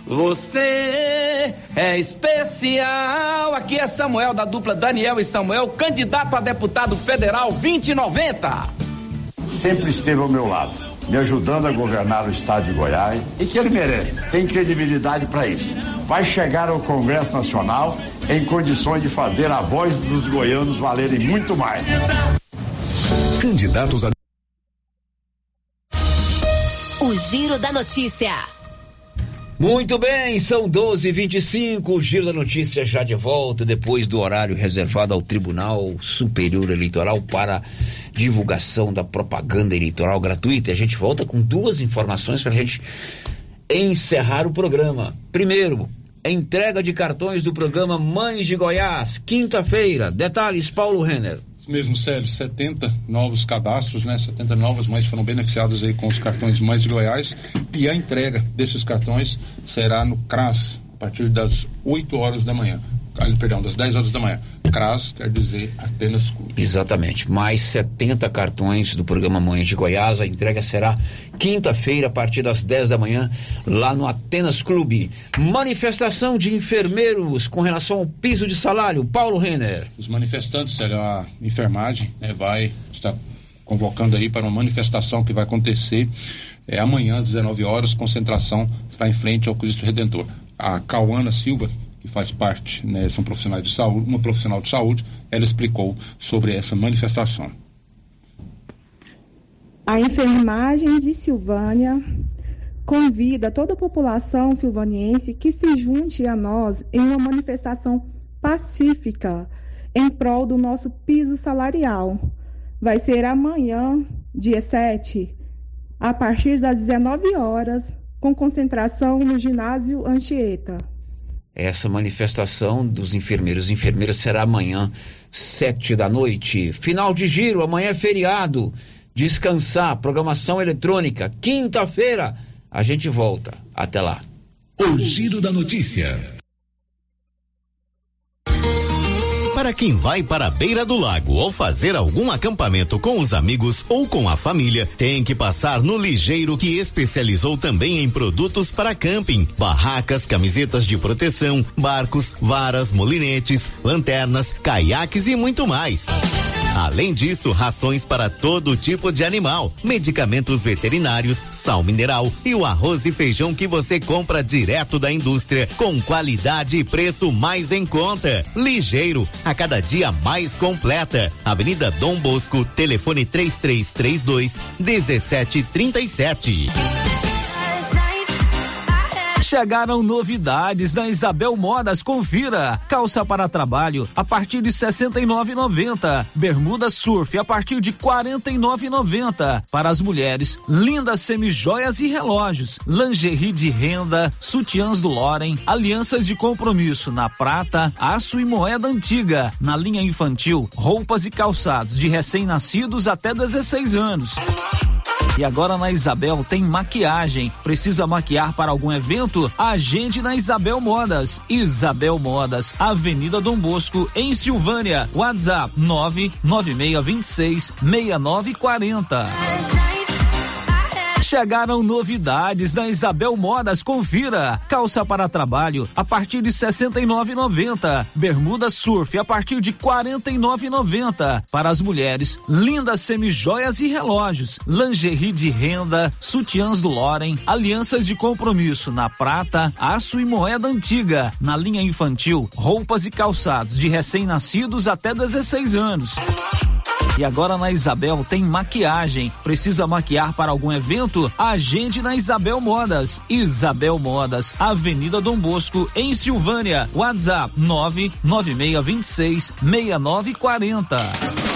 Você é especial. Aqui é Samuel da dupla Daniel e Samuel, candidato a deputado federal 2090. Sempre esteve ao meu lado, me ajudando a governar o estado de Goiás e que ele merece. Tem credibilidade para isso. Vai chegar ao Congresso Nacional em condições de fazer a voz dos goianos valerem muito mais. Candidatos a O Giro da Notícia. Muito bem, são 12 25 o Giro da Notícia já de volta, depois do horário reservado ao Tribunal Superior Eleitoral para divulgação da propaganda eleitoral gratuita. A gente volta com duas informações para a gente encerrar o programa. Primeiro, entrega de cartões do programa Mães de Goiás, quinta-feira. Detalhes, Paulo Renner mesmo, Célio, 70 novos cadastros, né? 70 novas mães foram beneficiadas aí com os cartões Mães Goiás e a entrega desses cartões será no CRAS a partir das 8 horas da manhã perdão, das 10 horas da manhã. CRAS quer dizer Atenas Clube. Exatamente. Mais 70 cartões do programa Mães de Goiás. A entrega será quinta-feira, a partir das 10 da manhã, lá no Atenas Clube. Manifestação de enfermeiros com relação ao piso de salário. Paulo Renner. Os manifestantes, Célio, a enfermagem né, vai estar convocando aí para uma manifestação que vai acontecer é, amanhã às 19 horas, concentração será em frente ao Cristo Redentor. A Cauana Silva, que faz parte, né, são profissionais de saúde, uma profissional de saúde, ela explicou sobre essa manifestação. A enfermagem de Silvânia convida toda a população silvaniense que se junte a nós em uma manifestação pacífica em prol do nosso piso salarial. Vai ser amanhã, dia 7, a partir das 19 horas, com concentração no ginásio Anchieta. Essa manifestação dos enfermeiros e enfermeiras será amanhã, sete da noite. Final de giro, amanhã é feriado. Descansar, programação eletrônica. Quinta-feira a gente volta. Até lá. O giro da notícia. Para quem vai para a beira do lago ou fazer algum acampamento com os amigos ou com a família, tem que passar no Ligeiro que especializou também em produtos para camping, barracas, camisetas de proteção, barcos, varas, molinetes, lanternas, caiaques e muito mais. Além disso, rações para todo tipo de animal, medicamentos veterinários, sal mineral e o arroz e feijão que você compra direto da indústria com qualidade e preço mais em conta. Ligeiro, a cada dia mais completa. Avenida Dom Bosco, telefone 3332 1737. Chegaram novidades na Isabel Modas, confira. Calça para trabalho a partir de 69,90. Bermuda surf a partir de 49,90. Para as mulheres, lindas semijoias e relógios, lingerie de renda, sutiãs do Loren, alianças de compromisso na prata, aço e moeda antiga. Na linha infantil, roupas e calçados de recém-nascidos até 16 anos. E agora na Isabel tem maquiagem. Precisa maquiar para algum evento? Agende na Isabel Modas. Isabel Modas, Avenida Dom Bosco, em Silvânia. WhatsApp 99626 6940. Chegaram novidades na Isabel Modas, confira. Calça para trabalho a partir de 69,90. Bermuda surf a partir de 49,90. Para as mulheres, lindas semijoias e relógios, lingerie de renda, sutiãs do Loren, alianças de compromisso na prata, aço e moeda antiga. Na linha infantil, roupas e calçados de recém-nascidos até 16 anos. E agora na Isabel tem maquiagem. Precisa maquiar para algum evento? Agende na Isabel Modas. Isabel Modas, Avenida Dom Bosco, em Silvânia. WhatsApp 99626 6940.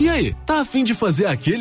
E aí, tá afim de fazer aquele